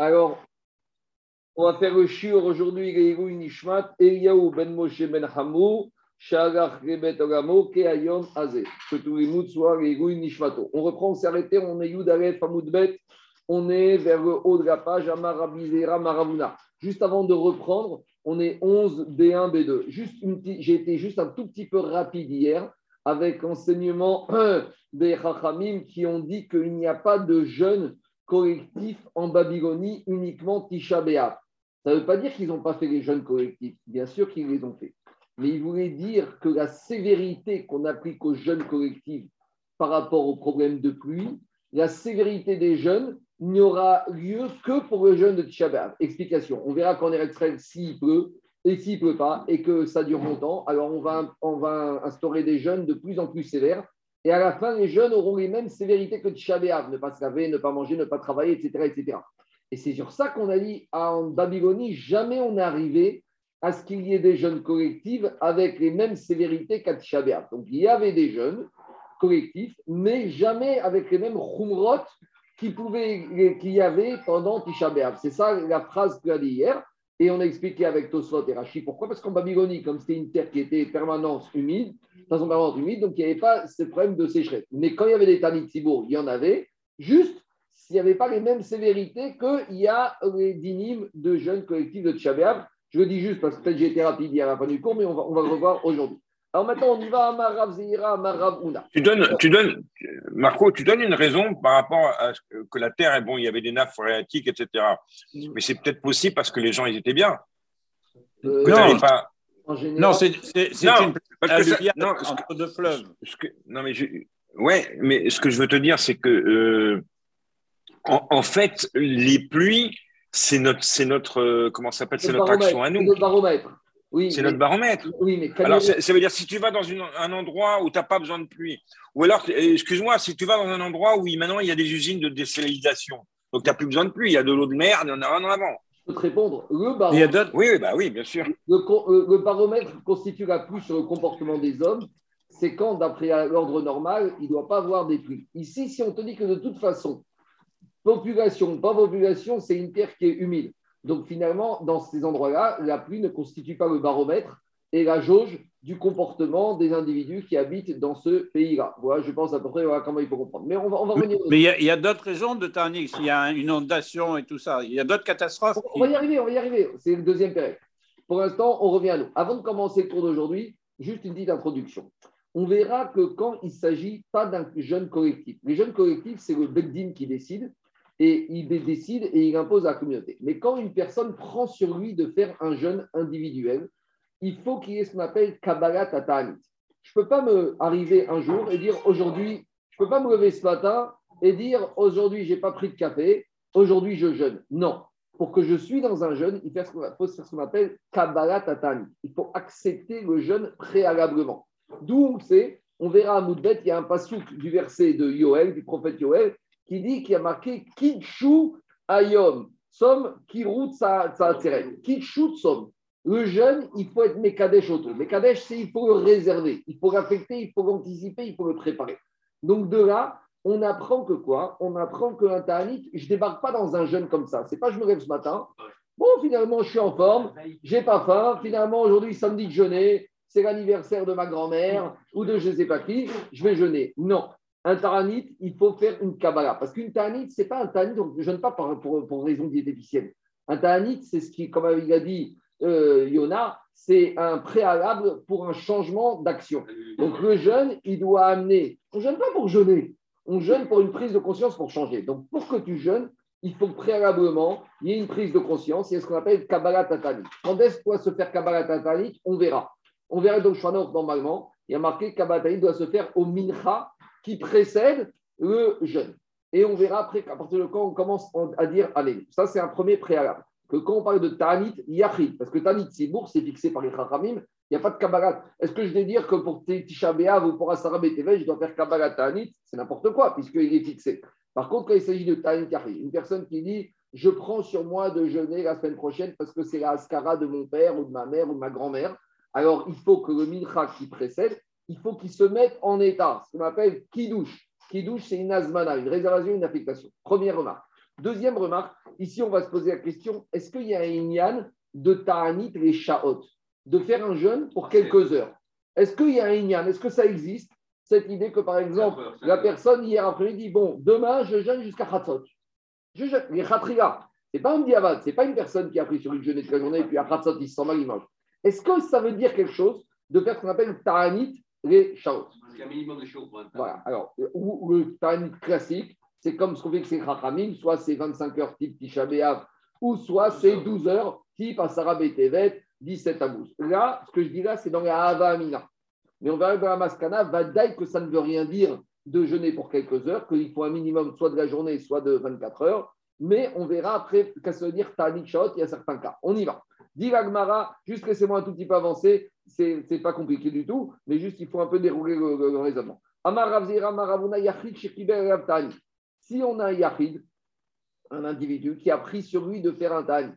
Alors, on va faire le shiur aujourd'hui, Nishmat, ben Moshe ben Hamou, les soient Nishmato. On reprend, on s'est arrêté, on est Yud on est vers le haut de la page, Amarabizera Maravuna. Juste avant de reprendre, on est 11 B1, B2. Juste j'ai été juste un tout petit peu rapide hier avec enseignement des Chachamim qui ont dit qu'il n'y a pas de jeûne collectif en Babylonie, uniquement Tisha B'Av. Ça ne veut pas dire qu'ils n'ont pas fait les jeûnes collectifs. Bien sûr qu'ils les ont fait. Mais il voulait dire que la sévérité qu'on applique aux jeunes collectifs par rapport aux problèmes de pluie, la sévérité des jeunes n'y aura lieu que pour le jeûne de Tisha. Explication. On verra qu'en Eretz s'il pleut, et s'il ne pleut pas, et que ça dure longtemps, alors on va, instaurer des jeûnes de plus en plus sévères. Et à la fin, les jeunes auront les mêmes sévérités que Tisha ne pas se laver, ne pas manger, ne pas travailler, etc. etc. Et c'est sur ça qu'on a dit en Babylonie, jamais on n'est arrivé à ce qu'il y ait des jeunes collectifs avec les mêmes sévérités qu'à Tisha. Donc il y avait des jeunes collectifs, mais jamais avec les mêmes khumrot qu'il y avait pendant Tisha. C'est ça la phrase que a dit hier. Et on a expliqué avec Tosfot et Rashi pourquoi. Parce qu'en Babylonie, comme c'était une terre qui était permanente humide, de façon permanente humide, donc il n'y avait pas ce problème de sécheresse. Mais quand il y avait des Tanit il y en avait, juste s'il n'y avait pas les mêmes sévérités qu'il y a les dynimes de jeunes collectifs de Tchabéab. Je le dis juste parce que peut-être j'ai été rapide à la fin du cours, mais on va, on va le revoir aujourd'hui. Alors maintenant, on y va à Marav Zira, Marav Una. Tu donnes, tu donnes, Marco, tu donnes une raison par rapport à ce que la Terre est bon, il y avait des nappes phréatiques, etc. Mm. Mais c'est peut-être possible parce que les gens, ils étaient bien. Euh, non, pas... non c'est une parce que non, entre deux fleuves. non, mais je, ouais, mais ce que je veux te dire, c'est que euh, en, fait, les pluies, c'est notre, c'est notre, euh, comment ça s'appelle, c'est notre action à nous. Notre baromètre. Oui, c'est notre baromètre. Oui, mais alors, ça veut dire si tu vas dans un endroit où tu n'as pas besoin de pluie, ou alors, excuse-moi, si tu vas dans un endroit où maintenant il y a des usines de désalinisation, donc tu n'as plus besoin de pluie, il y a de l'eau de mer, il y en a rien avant. Je peux te répondre. Le baromètre, oui, oui, bah oui, bien sûr. Le, euh, le, baromètre constitue la pluie sur le comportement des hommes. C'est quand, d'après l'ordre normal, il ne doit pas avoir des pluies. Ici, si on te dit que de toute façon, population, pas population, c'est une terre qui est humide. Donc finalement, dans ces endroits-là, la pluie ne constitue pas le baromètre et la jauge du comportement des individus qui habitent dans ce pays-là. Voilà, je pense à peu près comment il faut comprendre. Mais on va, on va revenir. Mais il y a, d'autres raisons de Tarnix. Il y a une inondation et tout ça. Il y a d'autres catastrophes. On, va y arriver, on va y arriver. C'est le deuxième période. Pour l'instant, on revient à nous. Avant de commencer le cours d'aujourd'hui, juste une petite introduction. On verra que quand il ne s'agit pas d'un jeune collectif, les jeunes collectifs, c'est le Beddin qui décide et il décide et il impose à la communauté. Mais quand une personne prend sur lui de faire un jeûne individuel, il faut qu'il y ait ce qu'on appelle Kabbalah Tatanit. Je ne peux pas me arriver un jour et dire aujourd'hui, je ne peux pas me lever ce matin et dire aujourd'hui, je n'ai pas pris de café, aujourd'hui, je jeûne. Non. Pour que je suis dans un jeûne, il faut faire ce qu'on appelle Kabbalah Tatanit. Il faut accepter le jeûne préalablement. D'où sait, on verra à Moudbet, il y a un pasouk du verset de Yoel, du prophète Yoel, qui dit qu'il y a marqué Kidshu Ayom, Som Kirut Tsaatseret. Kidshu Som. Le jeune, il faut être Mekadesh auto. Mekadesh, c'est il faut le réserver, il faut l'affecter, il faut l'anticiper, il faut le préparer. Donc de là, on apprend que quoi? On apprend que ta'anit, je ne débarque pas dans un jeûne comme ça. C'est pas je me lève ce matin. Bon, finalement, je suis en forme, j'ai pas faim. Finalement, aujourd'hui, samedi de jeûner, c'est l'anniversaire de ma grand-mère ou de je ne sais pas qui, je vais jeûner. Non, un taranit, il faut faire une Kabbalah. Parce qu'une taranit, ce n'est pas un taranit, donc je ne pas pour, pour, raison diététicienne. Un taranit, c'est ce qui, comme il a dit euh, Yona, c'est un préalable pour un changement d'action. Donc le jeûne, il doit amener. On ne jeûne pas pour jeûner, on jeûne pour une prise de conscience pour changer. Donc pour que tu jeûnes, il faut préalablement, il y ait une prise de conscience, a ce qu'on appelle Kabbalah Tatanit. Quand est-ce doit se faire Kabbalah Tatanit On verra. On verra donc normalement, il y a marqué Kabbalah Tatanit doit se faire au Mincha qui précède le jeûne. Et on verra après qu'à partir de quand on commence à dire allez. Ça, c'est un premier préalable. Que quand on parle de Tanit, Yachid, parce que Tanit Sibour, c'est fixé par les Chachamim, il n'y a pas de Kabbalah. Est-ce que je vais dire que pour Tisha ou pour Asara B'Tevel, je dois faire Kabbalah Tanit? C'est n'importe quoi, puisqu'il est fixé. Par contre, quand il s'agit de Tanit Yachid, une personne qui dit je prends sur moi de jeûner la semaine prochaine parce que c'est la Askara de mon père ou de ma mère ou de ma grand-mère, alors il faut que le Mincha qui précède, il faut qu'il se mette en état, ce qu'on appelle kidouche. Kidouche, c'est une asmana, une réservation, une affectation. Première remarque. Deuxième remarque, ici on va se poser la question, est-ce qu'il y a un Inyan de Ta'anit les Sha'ot, de faire un jeûne pour quelques heures Est-ce qu'il y a un Inyan Est-ce que ça existe Cette idée que par exemple, la personne hier après-midi dit, bon, demain je jeûne jusqu'à Khatzot. Je jeûne, les Khatriga, ce n'est pas un diavad, ce n'est pas une personne qui a pris sur une jeûne toute la journée et puis à Khatzot il se sent mal, il mange. Est-ce que ça veut dire quelque chose de faire ce qu'on appelle Ta'anit les Sha'ot y a un minimum de Voilà, alors, ou, le Ta'anit classique, c'est comme ce qu'on fait que c'est Chachamim, soit c'est 25 heures type Tisha ou soit c'est 12 heures type Asara Tevet, 17 à 12. Là, ce que je dis là, c'est dans la Hava Amina. Mais on verra dans la Maskana, Vadaï que ça ne veut rien dire de jeûner pour quelques heures, qu'il faut un minimum soit de la journée, soit de 24 heures. Mais on verra après qu'est-ce que veut dire Ta'anit Shot, il y a certains cas. On y va. Dit Gmara, juste laissez-moi un tout petit peu avancer, c'est n'est pas compliqué du tout, mais juste il faut un peu dérouler le, raisonnement. Si on a un yachid, un individu qui a pris sur lui de faire un tani,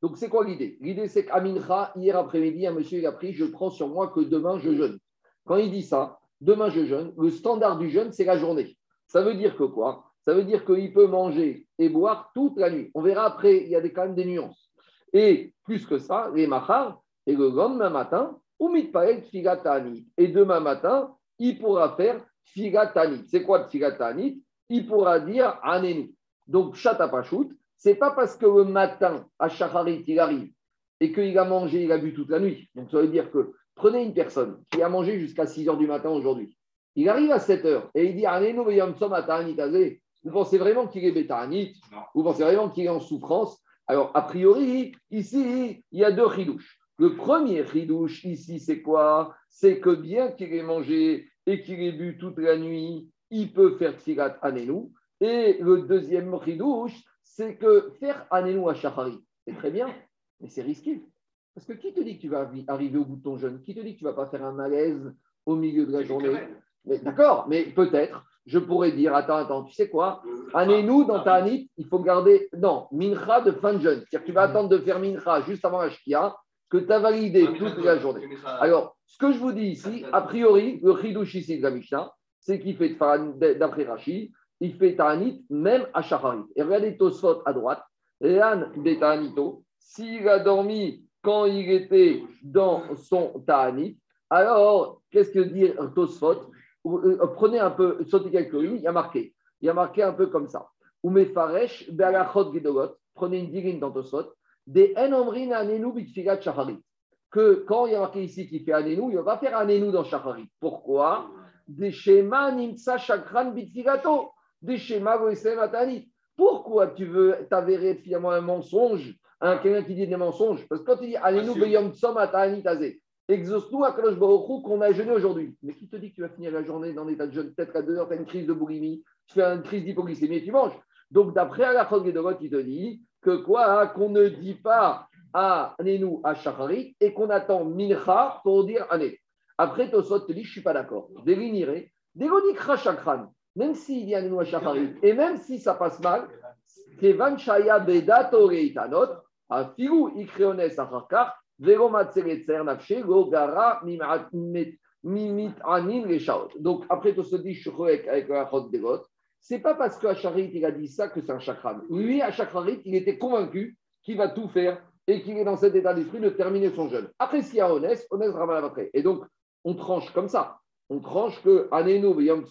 donc c'est quoi l'idée? L'idée c'est qu'Amincha, hier après-midi, un monsieur il a pris, je prends sur moi que demain je jeûne. Quand il dit ça, demain je jeûne, le standard du jeûne c'est la journée. Ça veut dire que quoi? Ça veut dire qu'il peut manger et boire toute la nuit. On verra après, il y a quand même des nuances. Et plus que ça, les machar, et le lendemain matin, mitpael figatani. Et demain matin, il pourra faire figatani. C'est quoi figatani Il pourra dire anenu. Donc, chatapachut, c'est pas parce que le matin, à Shacharit, il arrive et qu'il a mangé, il a bu toute la nuit. Donc, ça veut dire que prenez une personne qui a mangé jusqu'à 6 heures du matin aujourd'hui. Il arrive à 7 heures et il dit Anenu vous pensez vraiment qu'il est bétanite Vous pensez vraiment qu'il est en souffrance Alors, a priori, ici, il y a deux ridouches. Le premier ridouche ici, c'est quoi C'est que bien qu'il ait mangé et qu'il ait bu toute la nuit, il peut faire tfilat anénou. Et le deuxième ridouche, c'est que faire anénou à Shahari, c'est très bien, mais c'est risqué. Parce que qui te dit que tu vas arriver au bout de ton jeûne? Qui te dit que tu ne vas pas faire un malaise au milieu de la journée? D'accord, mais peut-être je pourrais dire, attends, attends, tu sais quoi? Année-nous dans ta anit, il faut garder, non, mincha de fin de jeûne. C'est-à-dire que tu vas attendre de faire mincha juste avant la shkia, que tu as validé toute la journée. Alors, ce que je vous dis ici, a priori, le chidouch ici de la Mishnah, c'est qu'il fait, d'après Rashi, il fait ta'anit même à Shacharit. Et regardez Tosfot à droite, Réan de ta'anito, s'il a dormi quand il était dans son ta'anit, alors, qu'est-ce que dit Tosfot? Prenez un peu, sautez quelques lignes, il y a marqué. Il y a marqué un peu comme ça. Umefaresh, Be'alachot Gedogot, prenez une digne dans Tosot, des En Anenu Bitfigat Shacharit. Que quand il y a marqué ici qu'il fait Anenu, il ne va pas faire Anenu dans Shacharit. Pourquoi? Des schémas Nimsa Shakran Bitfigato, des schémas Atani. Pourquoi tu veux t'avérer finalement un mensonge un quelqu'un qui dit des mensonges? Parce que quand tu dis Anenu Beyom Tsom Atani Tazé, Exauce-nous à Baruch qu'on a jeûné aujourd'hui. Mais qui te dit que tu vas finir la journée dans l'état de jeûne? Peut-être qu'à deux heures, tu as une crise de boulimie, tu fais une crise d'hypoglycémie et tu manges. Donc, d'après Alachot Gedorot, il te dit que quoi hein, Qu'on ne dit pas à Nenou à Shacharit et qu'on attend Mincha pour dire Ané. Après, Tosot te dit Je ne suis pas d'accord. Déliniré, Shakran, même s'il y a Nenou à Shacharit et même si ça passe mal, Kevan Shaya Beda Toreitanot, a Figu Ikreones Acharkar, donc, après tout ce dit avec la chod des c'est pas parce qu'à Charit il a dit ça que c'est un chakran. Lui, à Chacharit, il était convaincu qu'il va tout faire et qu'il est dans cet état d'esprit de terminer son jeûne. Après, s'il y a Honest, Honest après. Et donc, on tranche comme ça. On tranche que Anenu Yom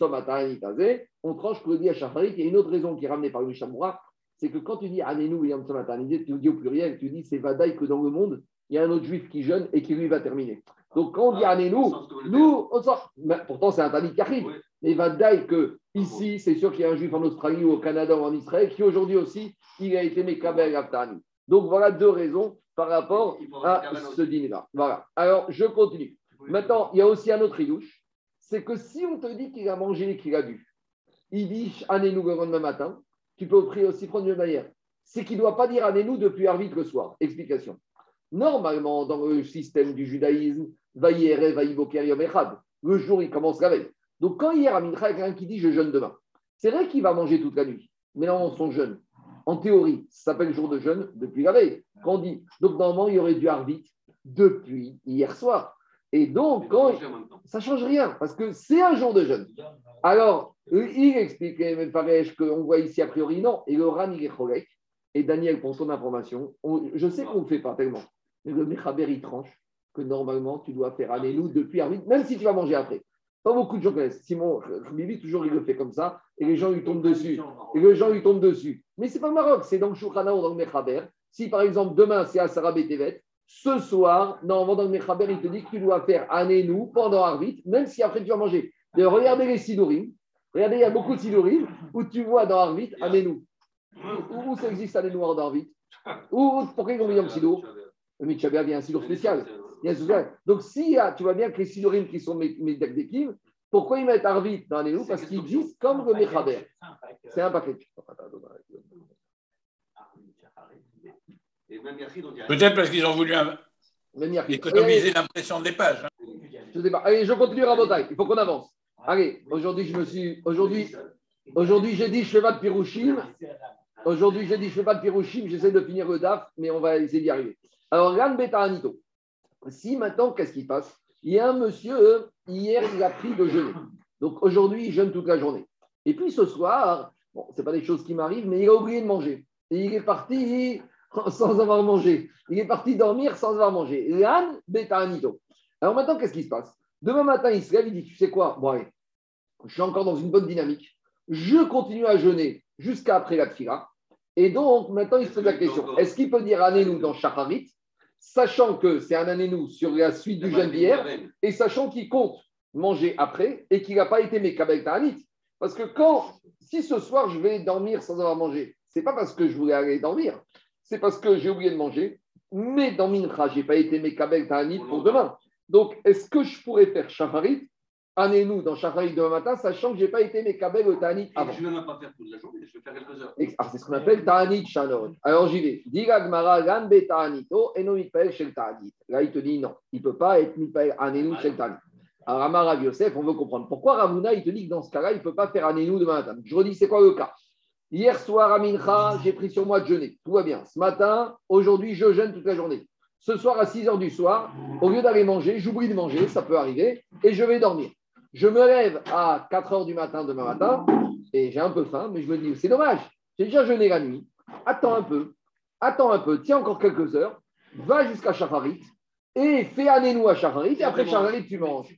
on tranche que le dit à Chacharit. Il y a une autre raison qui est ramenée par Mishamoura, c'est que quand tu dis Anenu Yom tu dis au pluriel, tu dis c'est Vadaï que dans le monde, il y a un autre juif qui jeûne et qui lui va terminer. Donc quand on dit Anénou, nous, on sort. pourtant c'est un talit qui arrive. Mais il va dire que ici, c'est sûr qu'il y a un juif en Australie ou au Canada ou en Israël qui aujourd'hui aussi, il a été Mekabel Aftani. Donc voilà deux raisons par rapport à ce dîner-là. Voilà. Alors je continue. Maintenant, il y a aussi un autre idouche. C'est que si on te dit qu'il a mangé et qu'il a bu, il dit Anénou le lendemain matin, tu peux aussi prendre une manière. C'est qu'il ne doit pas dire Anénou depuis Arvit le soir. Explication. Normalement, dans le système du judaïsme, le jour, il commence la veille. Donc, quand hier à Mincha, il y a quelqu'un qui dit je jeûne demain, c'est vrai qu'il va manger toute la nuit, mais là, on son jeûne. En théorie, ça s'appelle jour de jeûne depuis la veille. Quand dit, donc normalement, il y aurait du arbitre depuis hier soir. Et donc, quand, ça ne change rien, parce que c'est un jour de jeûne. Alors, il explique, qu'on voit ici a priori non, et le Ran, il est et Daniel, pour son information, je sais qu'on ne le fait pas tellement, mais le Mechaber, il tranche que normalement, tu dois faire nous depuis Arvit, même si tu vas manger après. Pas beaucoup de gens connaissent. Simon Bibi, toujours, il le fait comme ça, et les gens lui tombent dessus. Et les gens lui tombent dessus. Mais c'est pas le Maroc, c'est dans le Shoukhana ou dans le Mechaber. Si par exemple, demain, c'est à Sarah Tevet, ce soir, normalement, dans le Mechaber, il te dit que tu dois faire nous pendant Arvit, même si après tu vas manger. regardez les Sidorim. Regardez, il y a beaucoup de Sidorim où tu vois dans Arvit, nous Où, où ça existe Anénou dans Arvit? Où, Pourquoi ils ont mis un Sidour? Le Mitchabia vient un Sidour spécial. Donc, si tu vois bien que les Sidorim qui sont mes d'équipe, pourquoi ils mettent Arvit dans Anénou Parce qu'ils disent comme le Mechaber. C'est un paquet. Peut-être parce qu'ils ont voulu économiser l'impression des pages. Hein. Je sais pas. Allez, je continue à Il faut qu'on avance. Allez, aujourd'hui, je me suis. Aujourd'hui, aujourd'hui j'ai dit je fais pas de Pirouchim. Aujourd'hui, j'ai dit je fais pas de Pirouchim. J'essaie de finir le DAF, mais on va essayer d'y arriver. Alors, Ran Anito. Si maintenant, qu'est-ce qui passe? Il y a un monsieur, hier, il a pris de jeûner. Donc aujourd'hui, il jeûne toute la journée. Et puis ce soir, bon, ce pas des choses qui m'arrivent, mais il a oublié de manger. Et il est parti sans avoir mangé. Il est parti dormir sans avoir mangé. L'âne, bêta anito. Alors maintenant, qu'est-ce qui se passe? Demain matin, il se lève, il dit Tu sais quoi? Bon, allez, je suis encore dans une bonne dynamique. Je continue à jeûner jusqu'à après la tfila. Et donc, maintenant, il se pose la question est-ce qu'il peut dire Anénou dans Shacharit, sachant que c'est un Anénou sur la suite du jeûne d'hier, et sachant qu'il compte manger après et qu'il n'a pas été Mekabel Ta'anit Parce que quand, si ce soir je vais dormir sans avoir mangé, c'est pas parce que je voulais aller dormir, c'est parce que j'ai oublié de manger, mais dans Mincha, je n'ai pas été Mekabel Ta'anit pour demain. Donc, est-ce que je pourrais faire Shacharit Année-nous dans Shacharit demain matin, sachant que je n'ai pas été Mekabel Ta'anit avant. Je ne vais même pas faire toute la journée, je vais faire quelques heures. Ah, c'est ce qu'on appelle Ta'anit Shanot. Alors, j'y vais. Diga Gmara, Gan Ta'anito, et no Shel Ta'anit. Là, il te dit non, il ne peut pas être Mitpael Anénou Shel Ta'anit. Alors, Amar Rav Yosef, on veut comprendre. Pourquoi Ravuna, il te dit que dans ce cas-là, il ne peut pas faire Anénou demain matin Je redis, c'est quoi le cas? Hier soir à Mincha, j'ai pris sur moi de jeûner. Tout va bien. Ce matin, aujourd'hui, je jeûne toute la journée. Ce soir, à 6 heures du soir, au lieu d'aller manger, j'oublie de manger, ça peut arriver, et je vais dormir. Je me lève à 4 heures du matin demain matin, et j'ai un peu faim, mais je me dis, c'est dommage, j'ai déjà jeûné la nuit. Attends un peu, attends un peu, tiens encore quelques heures, va jusqu'à Shacharit, et fais un énou à Shacharit, et après Shacharit, tu manges.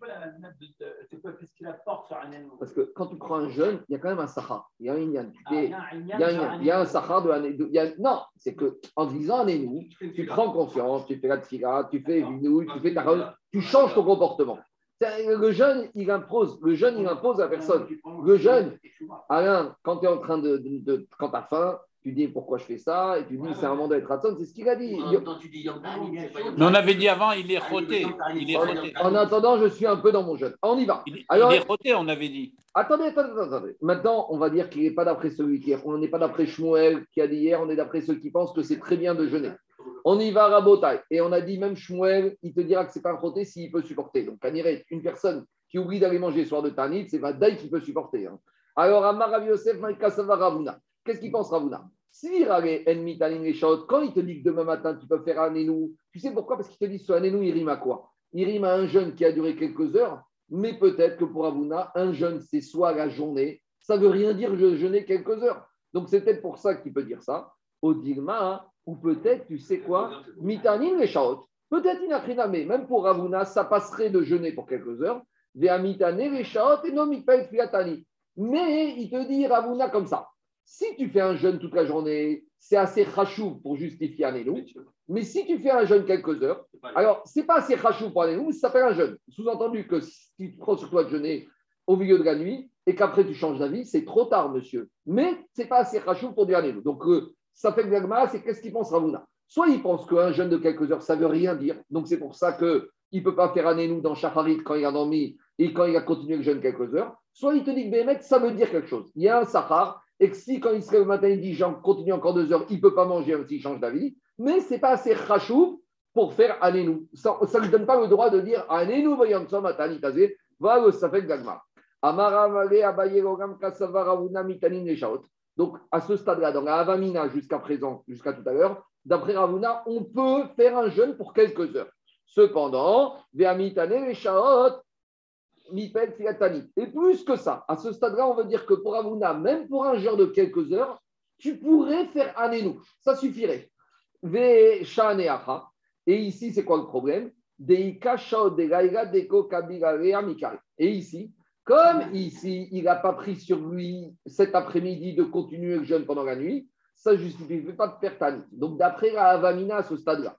C'est quoi Qu'est-ce qu'il apporte sur un énou. Parce que quand tu prends un jeûne, il y a quand même un sahar. Il y a un inyan. Ah, il y a un sahar de un Non, c'est qu'en disant un énou, tu prends confiance, tu fais la tfila, tu fais une tu fais ta tu changes ton comportement. Le jeûne, il impose, le jeûne, il impose à personne. Le jeûne, Alain, quand tu es en train de, de quand tu as faim, tu dis pourquoi je fais ça, et tu dis c'est un mandat d'être ratson, c'est ce qu'il a dit. Mais on avait dit avant, il est roté. Il est En attendant, je suis un peu dans mon jeûne. On y va. Il, Alors, il est roté, on avait dit. Attendez, attendez, attendez. Maintenant, on va dire qu'il n'est pas d'après celui qui On n'est pas d'après Shmuel qui a dit hier, on est d'après ceux qui pensent que c'est très bien de jeûner. On y va à Rabotai. Et on a dit même Shmuel, il te dira que c'est pas un s'il peut supporter. Donc, Kaniré, une personne qui oublie d'aller manger le soir de Tanit, c'est Vadaï qui peut supporter. Hein. Alors, Amar Rav Yosef, Ravuna. Qu'est-ce qu'il pense Ravuna? Si quand il te dit que demain matin tu peux faire un énou, tu sais pourquoi? Parce qu'il te dit ce un énou, il rime à quoi? Il rime à un jeûne qui a duré quelques heures, mais peut-être que pour Ravuna, un jeûne, c'est soit la journée, ça ne veut rien dire je jeûner quelques heures. Donc c'est peut-être pour ça qu'il peut dire ça. Au Digma, ou peut-être, tu sais quoi Mitanin les Peut-être inachriname, même pour Ravuna, ça passerait de jeûner pour quelques heures. Ve'amitane les et non Mais il te dit Ravuna comme ça. Si tu fais un jeûne toute la journée, c'est assez rachou pour justifier un énou. Mais si tu fais un jeûne quelques heures, alors c'est pas assez rachou pour un énou, mais ça s'appelle un jeûne. Sous-entendu que si tu prends sur toi de jeûner au milieu de la nuit et qu'après tu changes d'avis, c'est trop tard, monsieur. Mais c'est pas assez rachou pour dire un. Donc euh, ça fait que c'est qu'est-ce qu'il pense Ravuna Soit il pense qu'un jeûne de quelques heures, ça veut rien dire. Donc c'est pour ça qu'il ne peut pas faire un énou dans Shacharit quand il a dormi et quand il a continué le jeûne quelques heures. Soit il te dit que Bémet, ça veut dire quelque chose. Il y a un Sahar et que si quand il se lève le matin, il dit j'en continue encore deux heures, il ne peut pas manger même s'il change d'avis, mais ce n'est pas assez rachou pour faire Anénou. Ça ne lui donne pas le droit de dire Anénou voyantsom atanitaze, va le Safek Gagma. Donc, à ce stade-là, dans la Avamina jusqu'à présent, jusqu'à tout à l'heure, d'après Ravuna, on peut faire un jeûne pour quelques heures. Cependant. Et plus que ça, à ce stade-là, on veut dire que pour Avuna, même pour un genre de quelques heures, tu pourrais faire Anénou. Ça suffirait. Et ici, c'est quoi le problème? Et ici, comme ici, il n'a pas pris sur lui cet après-midi de continuer le jeûne pendant la nuit, ça ne justifie pas de faire Tanit. Donc, d'après la à ce stade-là,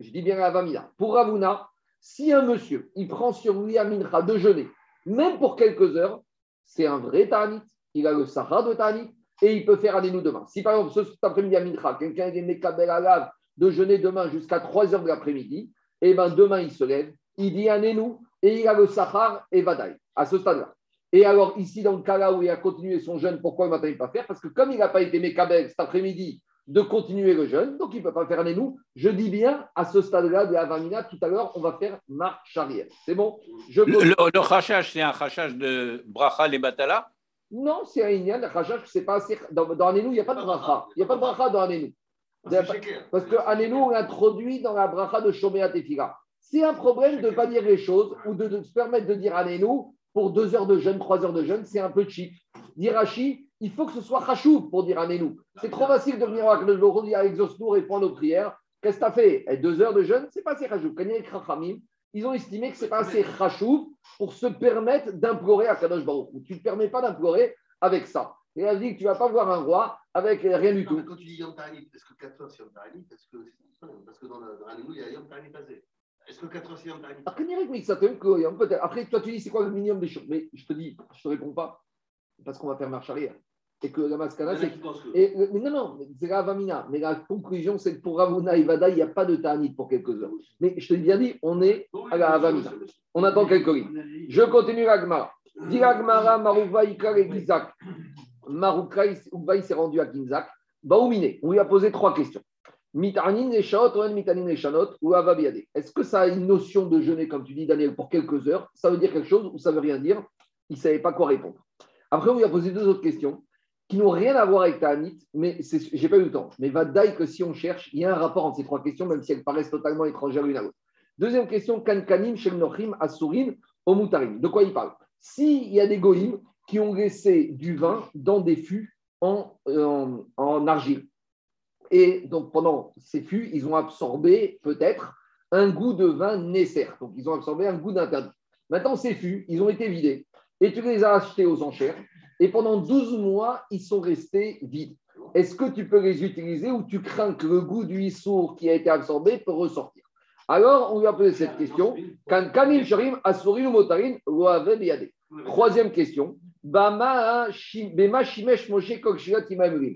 je dis bien la Avamina, pour Ravuna, si un monsieur, il prend sur lui un mincha de jeûner, même pour quelques heures, c'est un vrai Tanit. Il a le Sahara de Tanit et il peut faire nous demain. Si par exemple, cet après-midi à Mincha, quelqu'un est Mekabel lave de jeûner demain jusqu'à 3 heures de l'après-midi, et eh bien demain il se lève, il dit nous et il a le Sahar et Vadaï, à ce stade-là. Et alors, ici, dans le cas là où il a continué son jeûne, pourquoi il ne va pas faire? Parce que comme il n'a pas été Mekabel cet après-midi de continuer le jeûne, donc il ne peut pas faire nous. Je dis bien, à ce stade-là de la Vamina, tout à l'heure, on va faire marche arrière. C'est bon? Je Le, le, c'est un rachage de Bracha et Batala? Non, c'est un Inyan, c'est pas assez. Dans, dans Anénou, il n'y a pas de bracha. Il n'y a pas de bracha dans Anénou. Parce que Anénou, on introduit dans la bracha de Shomea Tefila. C'est un problème de ne pas dire les choses ou de, se permettre de dire Anénou pour deux heures de jeûne, trois heures de jeûne, c'est un peu cheap. Dire Hachi, il faut que ce soit Hachou pour dire Anénou. C'est trop facile de venir à le dire et prendre nos prières. Qu'est-ce que tu as fait? Et Deux heures de jeûne, c'est pas assez. Quand il a ils ont estimé que ce n'est pas assez rachou pour se permettre d'implorer à Kadosh Baruch. Tu ne te permets pas d'implorer avec ça. Et elle dit que tu ne vas pas voir un roi avec rien du tout. Quand tu dis Yom Ta'anit, est-ce que 4 heures c'est Yom Ta'anit Parce que, parce que dans, le, dans il y a Yom Ta'anit passé. Est-ce que 4 heures c'est Ta'anit Après, toi, tu dis c'est quoi le minimum des choses? Mais je te dis, je ne te réponds pas parce qu'on va faire marche arrière et que la maskana, c'est. mais non, non, c'est la Avamina. Mais la conclusion, c'est que pour Ravuna et Vada, il n'y a pas de Ta'anit pour quelques heures. Mais je te l'ai bien dit, on est à la Avamina. On attend quelques lignes. Je continue l'Agmara. Dit l'Agmara, Marouva, Ikar et Gizak. Marouka, s'est rendu à Gizak. Baoumine, on lui a posé trois questions. Mitanin ou. Est-ce que ça a une notion de jeûner, comme tu dis, Daniel, pour quelques heures? Ça veut dire quelque chose ou ça veut rien dire? Il ne savait pas quoi répondre. Après, on lui a posé deux autres questions qui n'ont rien à voir avec Ta'anit, mais je n'ai pas eu le temps. Mais va que si on cherche, il y a un rapport entre ces trois questions, même si elles paraissent totalement étrangères l'une à l'autre. Deuxième question, Kankanim, Shemnochim, Asurin, Omutarim. De quoi il parle? S'il y a des goïms qui ont laissé du vin dans des fûts en, en, argile, et donc pendant ces fûts, ils ont absorbé peut-être un goût de vin nécessaire. Donc ils ont absorbé un goût d'interdit. Maintenant, ces fûts, ils ont été vidés, et tu les as achetés aux enchères et pendant 12 mois, ils sont restés vides. Est-ce que tu peux les utiliser ou tu crains que le goût du issour qui a été absorbé peut ressortir? Alors, on lui a posé cette question. Troisième question.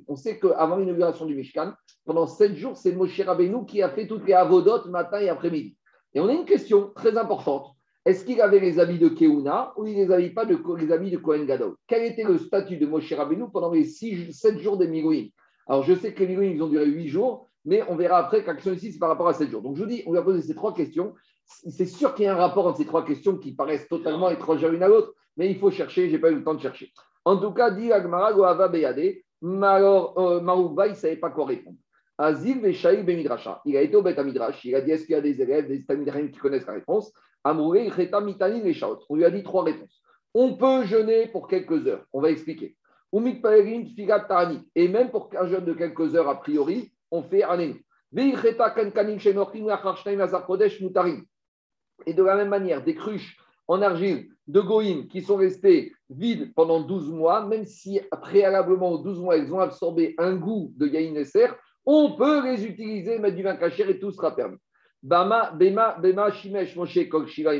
On sait qu'avant l'inauguration du Mishkan, pendant sept jours, c'est Moshe Rabbeinu qui a fait toutes les avodotes matin et après-midi. Et on a une question très importante. Est-ce qu'il avait les habits de Keuna ou il ne les avait pas les habits de Kohen Gadol? Quel était le statut de Moshe Rabbeinu pendant les 7 jours des Milouim Alors, je sais que les ont duré 8 jours, mais on verra après qu'action ici, c'est par rapport à 7 jours. Donc, je vous dis, on va poser ces trois questions. C'est sûr qu'il y a un rapport entre ces trois questions qui paraissent totalement étrangères l'une à l'autre, mais il faut chercher, je n'ai pas eu le temps de chercher. En tout cas, dit Agmara Goava Beyade, alors euh, il ne savait pas quoi répondre. Azil Veshaï Bemidrasha. Il a été au Bet Midrash, il a dit est-ce qu'il y a des élèves, des Tamidraim qui connaissent la réponse? On lui a dit trois réponses. On peut jeûner pour quelques heures. On va expliquer. Et même pour un jeûne de quelques heures, a priori, on fait un Et de la même manière, des cruches en argile de Goïm qui sont restées vides pendant 12 mois, même si préalablement aux 12 mois, elles ont absorbé un goût de Yaïn Esser, on peut les utiliser, mettre du vin caché et tout sera permis. Bama, Bema, Bema, Shimesh, Moshe, Shiva,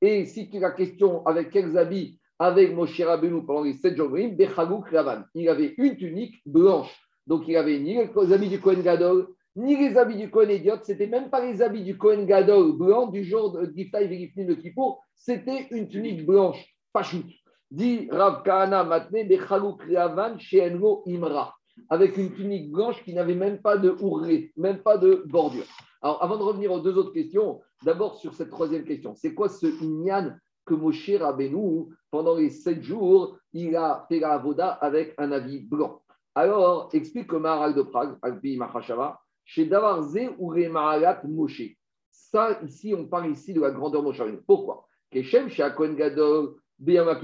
Et si tu as la question avec quels habits avec Moshe Rabbeinu pendant les 7 jours, Bechaguk Lavan. Il avait une tunique blanche. Donc il avait ni les habits du Kohen Gadol, ni les habits du Kohen Idiot. C'était même pas les habits du Kohen Gadol blanc du jour de Giftaï Vigifni de Kippour. C'était une tunique blanche, pachout. Dit Rav Kahana Matne, Bechaguk Lavan, Enlo Imra. Avec une tunique blanche qui n'avait même pas de ourré, même pas de bordure. Alors, avant de revenir aux deux autres questions, d'abord sur cette troisième question, c'est quoi ce Inyan que Moshe Rabbeinu, pendant les sept jours, il a fait la avoda avec un avis blanc? Alors, explique le Maharal de Prague, Alpi Mahashava, chez Davarze ou Moshe. Ça, ici, on parle ici de la grandeur de Moshe Pourquoi? Keshem, chez Gadol, de la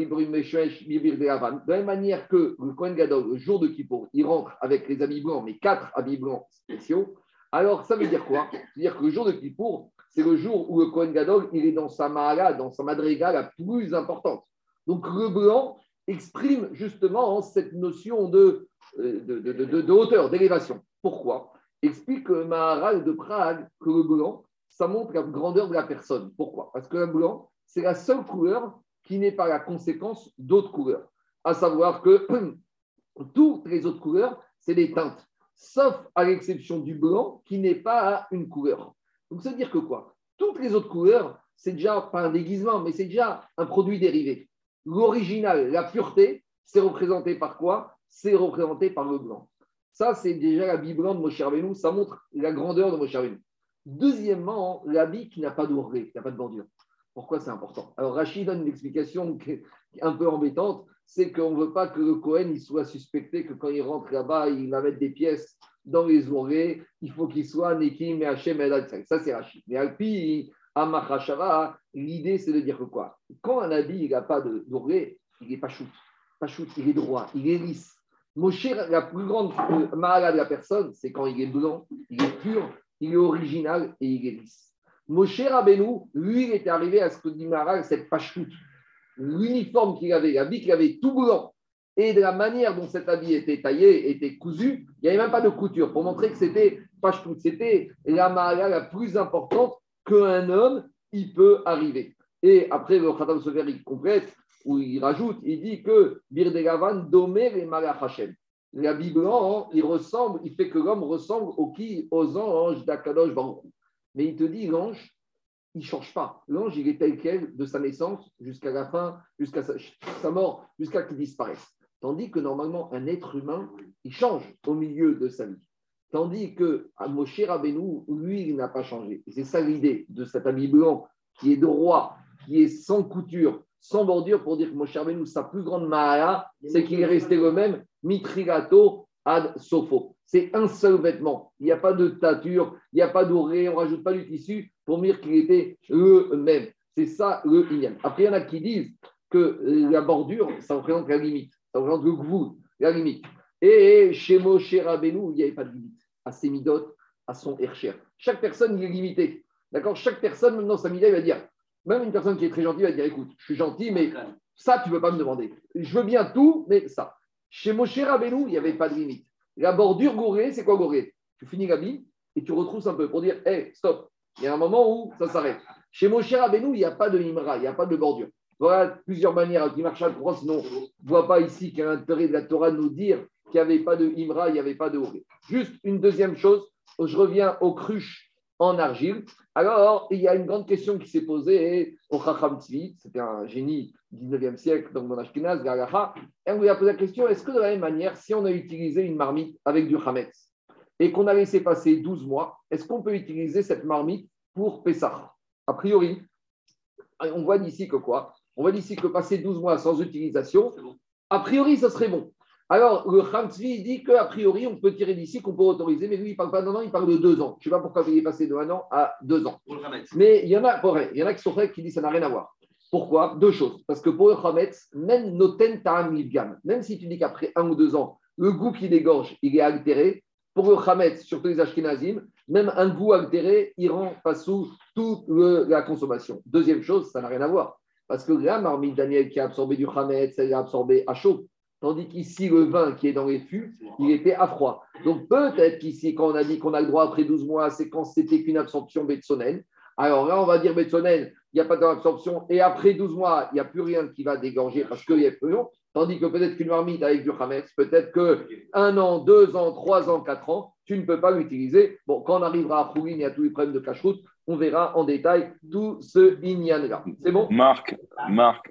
même manière que le Kohen Gadol, le jour de Kippour, il rentre avec les habits blancs, mais quatre habits blancs spéciaux, alors ça veut dire quoi? C'est-à-dire que le jour de Kippour, c'est le jour où le Kohen Gadol, il est dans sa mahala, dans sa madriga la plus importante. Donc le blanc exprime justement cette notion de, euh, de, hauteur, d'élévation. Pourquoi? Explique le Maharal de Prague que le blanc, ça montre la grandeur de la personne. Pourquoi? Parce que le blanc, c'est la seule couleur qui n'est pas la conséquence d'autres couleurs. À savoir que toutes les autres couleurs, c'est des teintes, sauf à l'exception du blanc qui n'est pas une couleur. Donc, ça veut dire que quoi? Toutes les autres couleurs, c'est déjà pas un déguisement, mais c'est déjà un produit dérivé. L'original, la pureté, c'est représenté par quoi? C'est représenté par le blanc. Ça, c'est déjà l'habit blanc de Moshe Rabbeinu. Ça montre la grandeur de Moshe Rabbeinu. Deuxièmement, l'habit qui n'a pas d'ourlet, qui n'a pas de bordure. Pourquoi c'est important? Alors Rachid donne une explication qui est un peu embêtante, c'est qu'on ne veut pas que le Cohen il soit suspecté que quand il rentre là-bas, il va mettre des pièces dans les oreilles, il faut qu'il soit Nekim et Hachem et Ça, c'est Rachid. Mais Alpi, Amachashava, l'idée, c'est de dire que quoi? Quand un habit n'a pas d'oreilles, il n'est pas shoot. Pas shoot, il est droit, il est lisse. Moshe, la plus grande malade de la personne, c'est quand il est blanc, il est pur, il est original et il est lisse. Moshe Rabbeinu, lui, il était arrivé à ce que dit Maral, cette pachoute. L'uniforme qu'il avait, l'habit qu'il avait tout blanc, et de la manière dont cet habit était taillé, était cousu, il n'y avait même pas de couture pour montrer que c'était pachoute. C'était la Mahala la plus importante qu'un homme, il peut arriver. Et après, le Khatam Sofer, il complète, où il rajoute, il dit que Birdegavan Domer et Malach Hashem. L'habit blanc, il ressemble, il fait que l'homme ressemble aux, qui, aux anges d'Akadosh Baruch mais il te dit, l'ange, il ne change pas. L'ange, il est tel quel de sa naissance jusqu'à la fin, jusqu'à sa, mort, jusqu'à qu'il disparaisse. Tandis que normalement, un être humain, il change au milieu de sa vie. Tandis que Moshe Rabbeinu, lui, il n'a pas changé. c'est ça l'idée de cet habit blanc qui est droit, qui est sans couture, sans bordure, pour dire que Moshe Rabbeinu, sa plus grande mahala, c'est qu'il est resté le même, mitrigato ad sofo. C'est un seul vêtement. Il n'y a pas de tature, il n'y a pas d'oreille, on ne rajoute pas du tissu pour dire qu'il était le même. C'est ça le Inyan. Après, il y en a qui disent que la bordure, ça représente la limite. Ça représente le gvou, la limite. Et chez Moshe Rabbeinu, il n'y avait pas de limite. À ses midotes, à son hercher. Chaque personne, il est limité. D'accord? Chaque personne, dans sa mida, il va dire, même une personne qui est très gentille va dire, écoute, je suis gentil, mais ça, tu ne peux pas me demander. Je veux bien tout, mais ça. Chez Moshe Rabbeinu, il n'y avait pas de limite. La bordure gourée, c'est quoi gourée Tu finis l'habit et tu retrousses un peu pour dire, hé, stop, il y a un moment où ça s'arrête. Chez Moshe Rabbeinu, il n'y a pas de imra, il n'y a pas de bordure. Voilà plusieurs manières qui marchent à croix, sinon on ne voit pas ici qu'il y a intérêt de la Torah de nous dire qu'il n'y avait pas de imra, il n'y avait pas de gourée. Juste une deuxième chose, je reviens aux cruches en argile. Alors, il y a une grande question qui s'est posée au Chacham Tzvi, c'était un génie du 19e siècle, donc dans Ashkenaz, Galacha, et on lui a posé la question est-ce que de la même manière, si on a utilisé une marmite avec du Hametz et qu'on a laissé passer 12 mois, est-ce qu'on peut utiliser cette marmite pour Pessah? A priori, on voit d'ici que quoi? On voit d'ici que passer 12 mois sans utilisation, a priori, ça serait bon. Alors, le Khamsvi dit qu'a priori, on peut tirer d'ici, qu'on peut autoriser, mais lui, il ne parle pas d'un an, il parle de deux ans. Je ne sais pas pourquoi il est passé de un an à deux ans. Mais il y en a, il y en a qui sont qui disent que ça n'a rien à voir. Pourquoi? Deux choses. Parce que pour le Khametz, même noten ta'am même si tu dis qu'après un ou deux ans, le goût qui dégorge, il est altéré, pour le Khametz, surtout les Ashkenazim, même un goût altéré, il rend pas sous toute la consommation. Deuxième chose, ça n'a rien à voir. Parce que la marmite Daniel qui a absorbé du Khametz, elle a absorbé à chaud. Tandis qu'ici, le vin qui est dans les fûts, il était à froid. Donc peut-être qu'ici, quand on a dit qu'on a le droit après 12 mois, c'est quand c'était qu'une absorption betsonène. Alors là, on va dire betsonène, il n'y a pas d'absorption. Et après 12 mois, il n'y a plus rien qui va dégorger parce qu'il y a plus. Tandis que peut-être qu'une marmite avec du Hametz, peut-être que un an, deux ans, trois ans, quatre ans, tu ne peux pas l'utiliser. Bon, quand on arrivera à Prouline et à tous les problèmes de cache on verra en détail tout ce Inyan-là. C'est bon? Marc, Marc,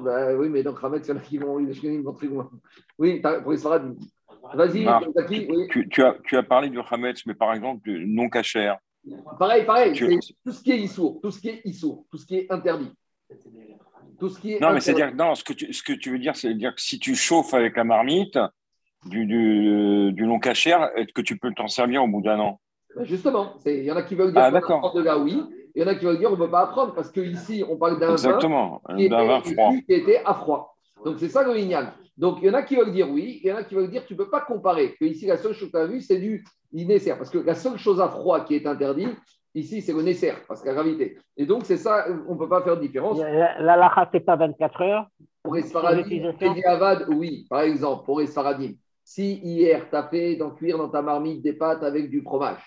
bah, oui, mais donc y en a qui vont, ils vont très loin. Oui, pour les. Vas-y, oui. tu, tu, as, tu as parlé du Hametz, mais par exemple, du non cachère. Pareil, pareil, tout ce qui est issour, tout ce qui est issour, tout ce qui est interdit. Tout ce qui est non, mais c'est-à-dire non, ce que tu, ce que tu veux dire, c'est dire que si tu chauffes avec la marmite du, du, du long cachère, est-ce que tu peux t'en servir au bout d'un an? Ben, justement, il y en a qui veulent dire ah, qu'on de là, oui. Il y en a qui veulent dire qu'on ne peut pas apprendre parce qu'ici, on parle d'un vin qui, était, à froid. Donc, c'est ça le lignan. Donc, il y en a qui veulent dire oui, il y en a qui veulent dire tu ne peux pas comparer. Que ici, la seule chose que tu as vue, c'est du nécessaire. Parce que la seule chose à froid qui est interdite, ici, c'est le nécessaire, parce que la gravité. Et donc, c'est ça, on ne peut pas faire de différence. La lacha, ce n'est pas 24 heures Pour Esfaradim, oui. Par exemple, pour Esfaradim, si hier, tu as fait dans, cuire dans ta marmite des pâtes avec du fromage,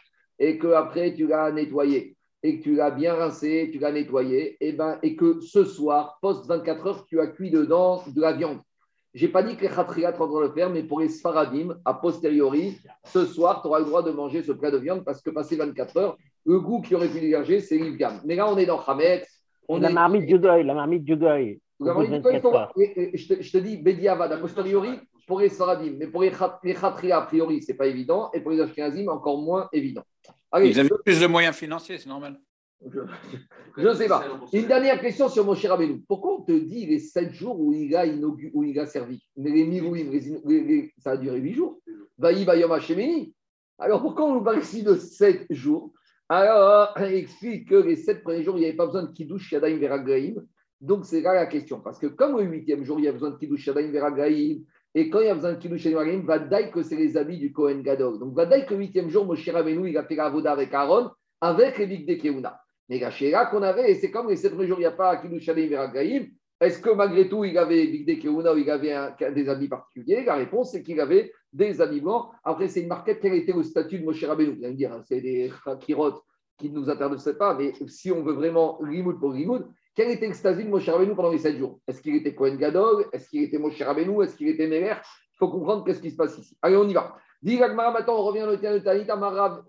et que après tu l'as nettoyé, et que tu l'as bien rincé, tu l'as nettoyé, et, ben, et que ce soir, post 24 heures, tu as cuit dedans de la viande. Je n'ai pas dit que les khatriat vont le faire, mais pour les sfaradim, a posteriori, ce soir, tu auras le droit de manger ce plat de viande parce que passé 24 heures, le goût qui aurait pu dégager, c'est l'ivgam. Mais là, on est dans Hametz. On la, marmite du deuil, la marmite du deuil. La marmite du deuil, je te, je te dis, Bediavad, a posteriori, pour les sfaradim. Mais pour les khatria, a priori, ce n'est pas évident. Et pour les ashkenazim, encore moins évident. Ils avaient plus de moyens financiers, c'est normal. Je ne sais pas. Une dernière question sur mon cher Abelou. Pourquoi on te dit les 7 jours où il a, où il a servi? Mais les mirouim, ça a duré 8 jours. Alors pourquoi on nous parle ici de 7 jours? Alors, il explique que les 7 premiers jours, il n'y avait pas besoin de Kiddush Yadaim Veragaim. Donc c'est là la question. Parce que comme le 8e jour, il y a besoin de Kiddush Yadaim Veragaim, et quand il y a besoin de Kiddush Yadaim Veragaim, que c'est les habits du Kohen Gadol. Donc Vadaï que 8e jour, Moshe Rabbeinu, il a fait la Voda avec Aaron, avec les Big de Keuna. Mais la Shéra qu'on avait, c'est comme les sept jours, il n'y a pas Kiddush Veragaïm. Est-ce que malgré tout, il avait Bigde Keuna ou il avait des habits particuliers? La réponse, c'est qu'il avait des habits blancs. Après, c'est une marquette. Quel était le statut de Moshe Rabbeinu? Vous allez me dire, c'est des kirotes qui ne nous intéressent pas, mais si on veut vraiment Rimoud pour Rimoud, quel était le de Moshe Rabbeinu pendant les sept jours? Est-ce qu'il était Kohen Gadol? Est-ce qu'il était Moshe Rabbeinu? Est-ce qu'il était Meler Il faut comprendre qu'est-ce qui se passe ici. Allez, on y va. Maintenant on revient au terme de Tanita Marav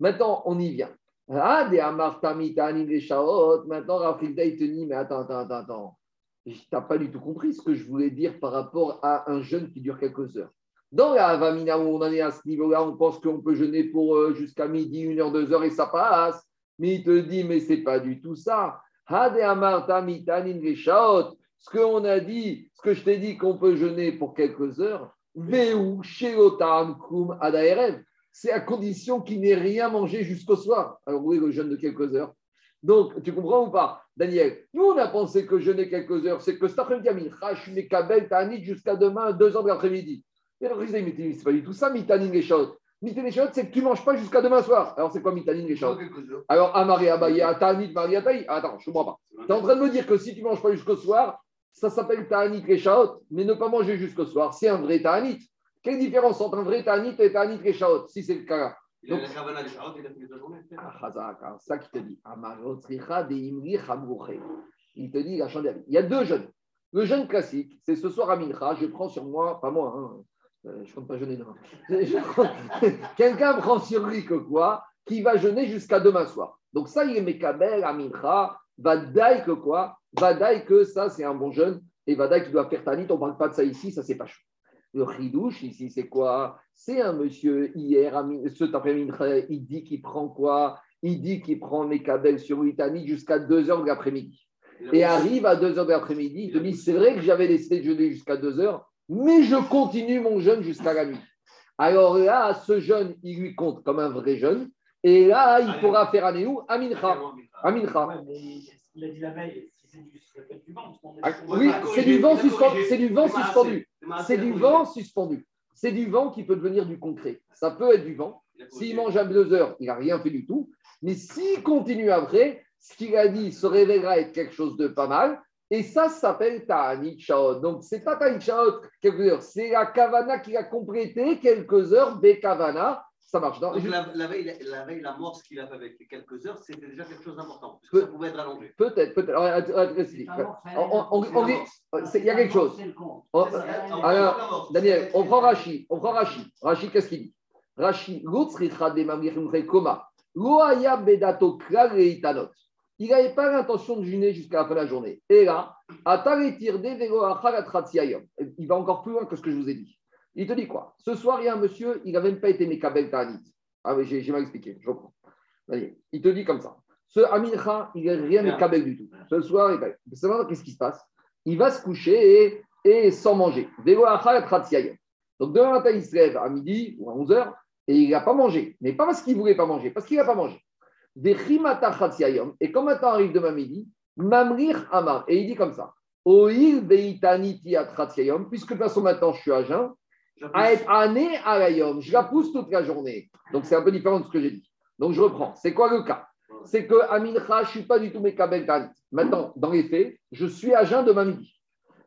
Maintenant, on y vient. Ah, des Maintenant, Rafrida, il te dit, mais attends, attends, attends, attends. Tu n'as pas du tout compris ce que je voulais dire par rapport à un jeûne qui dure quelques heures. Dans la Avamina, où on en est à ce niveau-là, on pense qu'on peut jeûner pour euh, jusqu'à midi, une heure, deux heures et ça passe. Mais il te dit, mais c'est pas du tout ça. Ce qu'on a dit, ce que je t'ai dit qu'on peut jeûner pour quelques heures, c'est à condition qu'il n'ait rien mangé jusqu'au soir. Alors oui, le jeûne de quelques heures. Donc, tu comprends ou pas, Daniel? Nous, on a pensé que jeûner quelques heures, c'est que cet après-midi, Mekabel, Tanit, jusqu'à demain, deux heures de l'après-midi. Mais le c'est pas du tout ça, Mitanin Geshot. Mitanin Geshot, c'est que tu ne manges pas jusqu'à demain soir. Alors, c'est quoi Mitanin Geshot Alors, Amari Abaye, Tanit, Maria Taï. Attends, je ne comprends pas. Tu es en train de me dire que si tu ne manges pas jusqu'au soir, ça s'appelle Tanit Geshot, mais ne pas manger jusqu'au soir, c'est un vrai Tanit. Quelle différence entre un vrai Tanit et Tanit Reshaot, si c'est le cas? Il a la Kavana Reshaot, il a fait la journée. Ah, ça qui te dit. Il te dit, il y a deux jeunes. Le jeûne classique, c'est ce soir à Mincha, je prends sur moi, pas moi, hein, euh, je ne compte pas jeûner demain. Quelqu'un prend sur lui que quoi Qui va jeûner jusqu'à demain soir. Donc ça, il est Mekabel à Mincha, Vadaï que quoi Vadaï que ça, c'est un bon jeûne. Et Vadaï qui doit faire Tanit, on ne parle pas de ça ici, ça c'est pas chaud. Le chidouche, ici, c'est quoi C'est un monsieur, hier, cet après-midi, il dit qu'il prend quoi Il dit qu'il prend mes cabelles sur l'Italie jusqu'à 2 h de l'après-midi. Et arrive à 2 h de l'après-midi, il te dit c'est vrai que j'avais décidé de jeûner jusqu'à 2 h mais je continue mon jeûne jusqu'à la nuit. Alors là, ce jeûne, il lui compte comme un vrai jeûne. Et là, il pourra faire un néou, Amincha. Amincha. Il a dit la veille, oui, c'est du vent suspendu. C'est du vent suspendu. C'est du vent suspendu. C'est du vent qui peut devenir du concret. Ça peut être du vent. S'il mange à deux heures, il n'a rien fait du tout. Mais s'il continue après, ce qu'il a dit se révélera être quelque chose de pas mal. Et ça s'appelle Ta'anit Shaot. Donc, c'est pas Ta'anit Shaot quelques heures, c'est la Kavana qui a complété quelques heures des Kavana ça marche. Donc, la, la, veille, la, veille, la mort, ce qu'il a fait avec quelques heures, c'était déjà quelque chose d'important, parce que ça pouvait être allongé. Peut-être, peut-être. Il y a quelque chose. alors, Daniel, on prend Rachi. On prend Rachi. Rachi, qu'est-ce qu'il dit? Rachi, koma. Il n'avait pas l'intention de jeûner jusqu'à la fin de la journée. Et là, il va encore plus loin que ce que je vous ai dit. Il te dit quoi? Ce soir, il y a un monsieur, il n'a même pas été Mekabel Ta'anit. Ah oui, j'ai mal expliqué, je reprends. Il te dit comme ça. Ce Amincha, il n'a rien Mekabel du tout. Ce soir, il va. qu'est-ce qui se passe? Il va se coucher et, sans manger. Donc demain matin, il se lève à midi ou à 11h et il n'a pas mangé. Mais pas parce qu'il ne voulait pas manger, parce qu'il n'a pas mangé. Des et quand maintenant arrive demain midi, Mamrir Amar, et il dit comme ça Oil puisque de toute façon maintenant je suis à jeun, à être année à l'ayom, je la pousse toute la journée. Donc c'est un peu différent de ce que j'ai dit. Donc je reprends. C'est quoi le cas? C'est que à Mincha, je ne suis pas du tout Mekabel Tanit. Maintenant, dans les faits, je suis à jeun demain midi.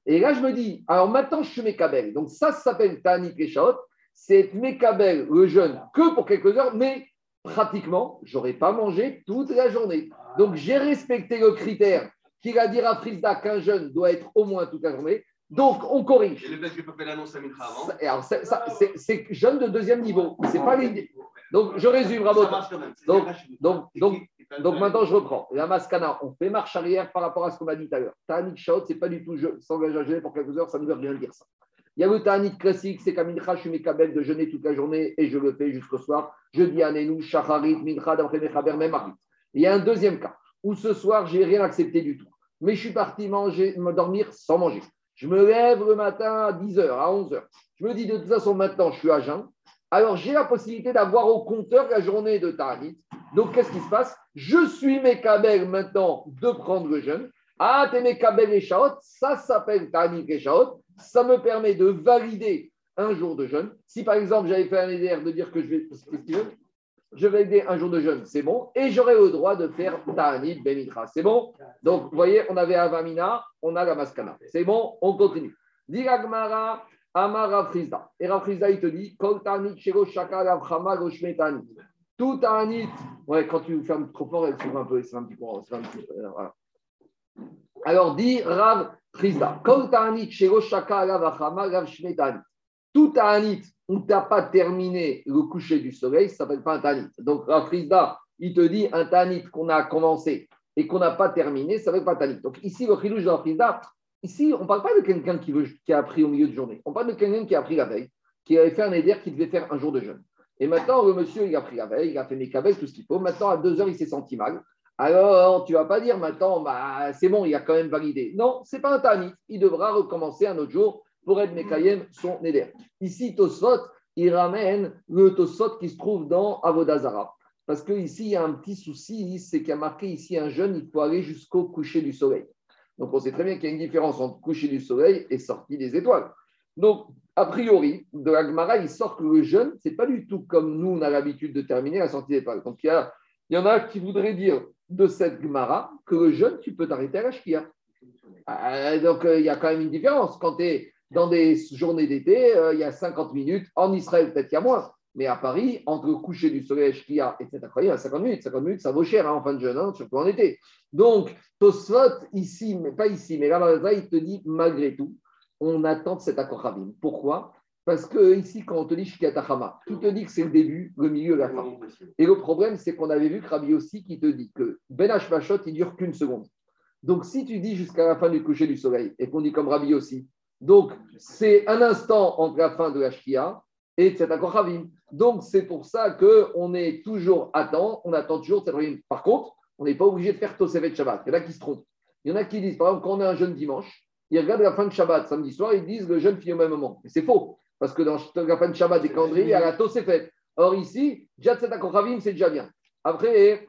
Et là, je me dis, alors maintenant, je suis Mekabel. Donc ça, ça s'appelle Tanit Keshaot. C'est être Mekabel, le jeûne, que pour quelques heures, mais pratiquement, je n'aurais pas mangé toute la journée. Donc j'ai respecté le critère qu'il a dit à Frisda qu'un jeune doit être au moins toute la journée. Donc, on corrige. Et le fait que je peux faire l'annonce à Mincha avant C'est jeune de deuxième niveau. C'est pas les... Donc, je résume, Rabot. Donc, donc, donc, donc, maintenant, je reprends. La maskana, on fait marche arrière par rapport à ce qu'on a dit tout à l'heure. Tanit Shaot, ce n'est pas du tout s'engager à jeûner pour quelques heures, ça ne veut rien dire ça. Il y a le Tanit classique, c'est qu'à Mincha, je suis Mekabel de jeûner toute la journée et je le fais jusqu'au soir. Je dis à Nenou, Shacharit, Mincha, d'après Mechaber, même Il y a un deuxième cas où ce soir, je n'ai rien accepté du tout. Mais je suis parti manger, me dormir sans manger. Je me lève le matin à 10h, à 11h. Je me dis de toute façon, maintenant, je suis à jeun. Alors, j'ai la possibilité d'avoir au compteur la journée de Taranit. Donc, qu'est-ce qui se passe? Je suis mes kabel maintenant de prendre le jeûne. Ah, t'es mes kabel et shaot, ça s'appelle Taranit et shaot. Ça me permet de valider un jour de jeûne. Si par exemple, j'avais fait un EDR de dire que je vais je vais aider un jour de jeûne, c'est bon, et j'aurai le droit de faire Ta'anit Benitra. C'est bon? Donc, vous voyez, on avait Avamina, on a la Maskana. C'est bon? On continue. Diragmara, Amara Frizda. Et Rafrizda, il te dit Kol Ta'anit Shego Shaka Ravchama Goshmetanit. Tout Ta'anit. Ouais, quand tu fermes trop fort, elle s'ouvre un peu, c'est un petit peu. Alors, dit Rav Frizda Kol Ta'anit Shaka Ravchama Goshmetanit. Tout Ta'anit où tu n'as pas terminé le coucher du soleil, ça ne s'appelle pas un tanit. Donc, Rafrizda, il te dit un tanit qu'on a commencé et qu'on n'a pas terminé, ça ne s'appelle pas un tanit. Donc, ici, le chilouche de Rafrizda, ici, on ne parle pas de quelqu'un qui, qui, a appris au milieu de journée. On parle de quelqu'un qui a appris la veille, qui avait fait un éder qui devait faire un jour de jeûne. Et maintenant, le monsieur, il a pris la veille, il a fait mes cabelles, tout ce qu'il faut. Maintenant, à deux heures, il s'est senti mal. Alors, tu vas pas dire maintenant, bah, c'est bon, il a quand même validé. Non, ce n'est pas un tanit. Il devra recommencer un autre jour pour être Mekayem son Neder. Ici, Tosfot, il ramène le Tosfot qui se trouve dans Avodazara. Parce qu'ici, il y a un petit souci, c'est qu'il y a marqué ici un jeune, il faut aller jusqu'au coucher du soleil. Donc, on sait très bien qu'il y a une différence entre coucher du soleil et sortie des étoiles. Donc, a priori, de la Gemara, il sort que le jeûne, ce n'est pas du tout comme nous, on a l'habitude de terminer la sortie des étoiles. Donc, il y, a, il y en a qui voudraient dire de cette Gemara que le jeûne, tu peux t'arrêter à la Shkia. Euh, donc, euh, il y a quand même une différence. Quand tu es dans des journées d'été, euh, il y a 50 minutes. En Israël, peut-être qu'il y a moins. Mais à Paris, entre le coucher du soleil, Shkia, etc., il y a 50 minutes. 50 minutes, ça vaut cher hein, en fin de jeûne, hein, surtout en été. Donc, Tosfot, ici, mais pas ici, mais là, il te dit, malgré tout, on attend cet accord. Pourquoi? Parce que ici, quand on te dit Shkia Tachama, tu te dit que c'est le début, le milieu, la fin. Et le problème, c'est qu'on avait vu que Rabbi aussi qui te dit que Ben Hashmashot, il dure qu'une seconde. Donc, si tu dis jusqu'à la fin du coucher du soleil, et qu'on dit comme Rabbi aussi, donc, c'est un instant entre la fin de la Shkia et cet accord Chavim. Donc, c'est pour ça qu'on est toujours à temps, on attend toujours cette réunion. Par contre, on n'est pas obligé de faire Tosevet Shabbat. Il y en a qui se trompent. Il y en a qui disent, par exemple, quand on est un jeune dimanche, ils regardent la fin de Shabbat samedi soir, ils disent le jeune finit au même moment. c'est faux, parce que dans de Shabbat des calendriers, il y a la Tosefet. Or ici, déjà cet accord Chavim, c'est déjà bien. Après,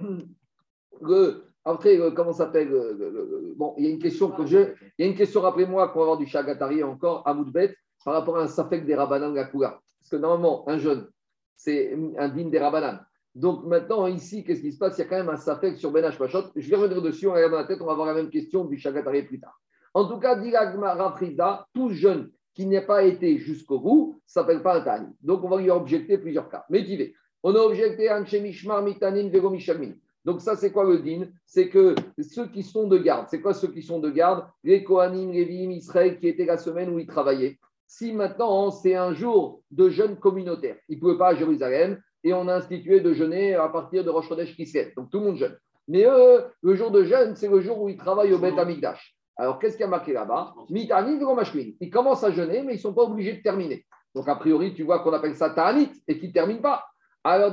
le, après, euh, comment s'appelle euh, Bon, il y a une question que je. Il y a une question, rappelez-moi, qu'on va avoir du Chagatari encore à Moudbet par rapport à un Safek des Rabanan Gakula. Parce que normalement, un jeune, c'est un digne des Rabanan. Donc maintenant, ici, qu'est-ce qui se passe? Il y a quand même un Safek sur Ben Pachot. Je vais revenir dessus, on regarde dans la tête, on va avoir la même question du Chagatari plus tard. En tout cas, Dilagma Rafrida, tout jeune qui n'a pas été jusqu'au bout, ça s'appelle pas un Tani. Donc on va lui objecter plusieurs cas. Mais qui On a objecté un Chemishmar Mitanin Vegomishamin. Donc ça, c'est quoi le din? C'est que ceux qui sont de garde, c'est quoi ceux qui sont de garde? Les Kohanim, Lévim, Israël, qui étaient la semaine où ils travaillaient. Si maintenant, c'est un jour de jeûne communautaire, ils ne pouvaient pas à Jérusalem, et on a institué de jeûner à partir de Rosh Chodesh Kislev. Donc tout le monde jeûne. Mais eux, le jour de jeûne, c'est le jour où ils travaillent au Beth Amikdash. Alors qu'est-ce qu'il y a marqué là-bas Ils commencent à jeûner, mais ils ne sont pas obligés de terminer. Donc a priori, tu vois qu'on appelle ça Ta'anit et qu'ils ne terminent pas. Alors,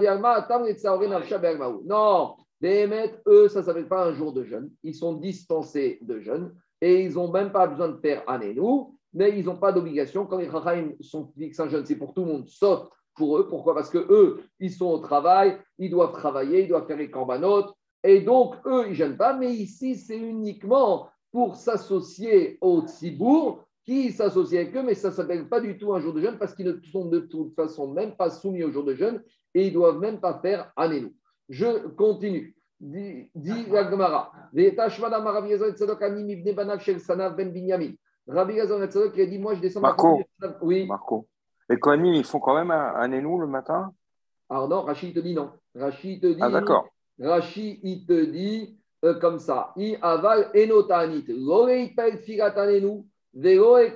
non, les émettes, eux, ça ne s'appelle pas un jour de jeûne. Ils sont dispensés de jeûne et ils n'ont même pas besoin de faire un nous, mais ils n'ont pas d'obligation. Quand les Chachaim sont fixés un jeûne, c'est pour tout le monde, sauf pour eux. Pourquoi? Parce que eux, ils sont au travail, ils doivent travailler, ils doivent faire les cambanotes. Et donc, eux, ils ne gênent pas. Mais ici, c'est uniquement pour s'associer au Tzibour qui s'associent avec eux, mais ça ne s'appelle pas du tout un jour de jeûne parce qu'ils ne sont de toute façon même pas soumis au jour de jeûne et ils ne doivent même pas faire Anénou. Je continue. Dit la Gemara. Rabbi Gazan qui a dit Moi, je descends Marco. Oui. Marco. Les Kohanim, ils font quand même un Anénou le matin? Alors non, Rachid te dit non. Rachid te dit. Ah, d'accord. Rachid, il te dit euh, comme ça I aval enotanit. Loreipel filatanenu. Il n'y a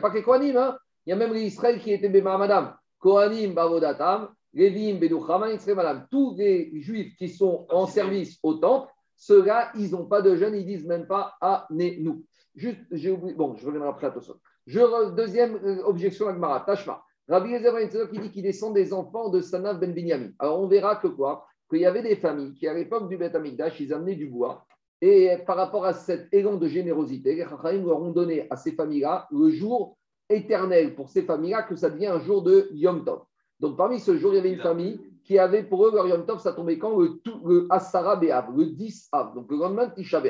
pas que les Kohanim, hein? il y a même les Israël qui étaient Madame. Kohanim, Bavodatam, Levim, Bedouchaman, Israël, Madame. Tous les Juifs qui sont en service au temple, ceux-là, ils n'ont pas de jeûne, ils disent même pas nous. Juste, j'ai oublié. Bon, je reviendrai après à ça. Je, deuxième euh, objection à Gmara, Tashma. Rabbi Yezer qui dit qu'il descend des enfants de Sanav ben Binyamin. Alors on verra que quoi? Qu'il y avait des familles qui, à l'époque du Beth Amikdash, ils amenaient du bois et par rapport à cet élan de générosité, les Chachamim leur ont donné à ces familles-là le jour éternel pour ces familles-là que ça devient un jour de Yom Tov. Donc parmi ce jour, il y avait une famille qui avait pour eux leur Yom Tov, ça tombait quand? Le, le Asara Be'av, le 10 Av, donc le lendemain de Tisha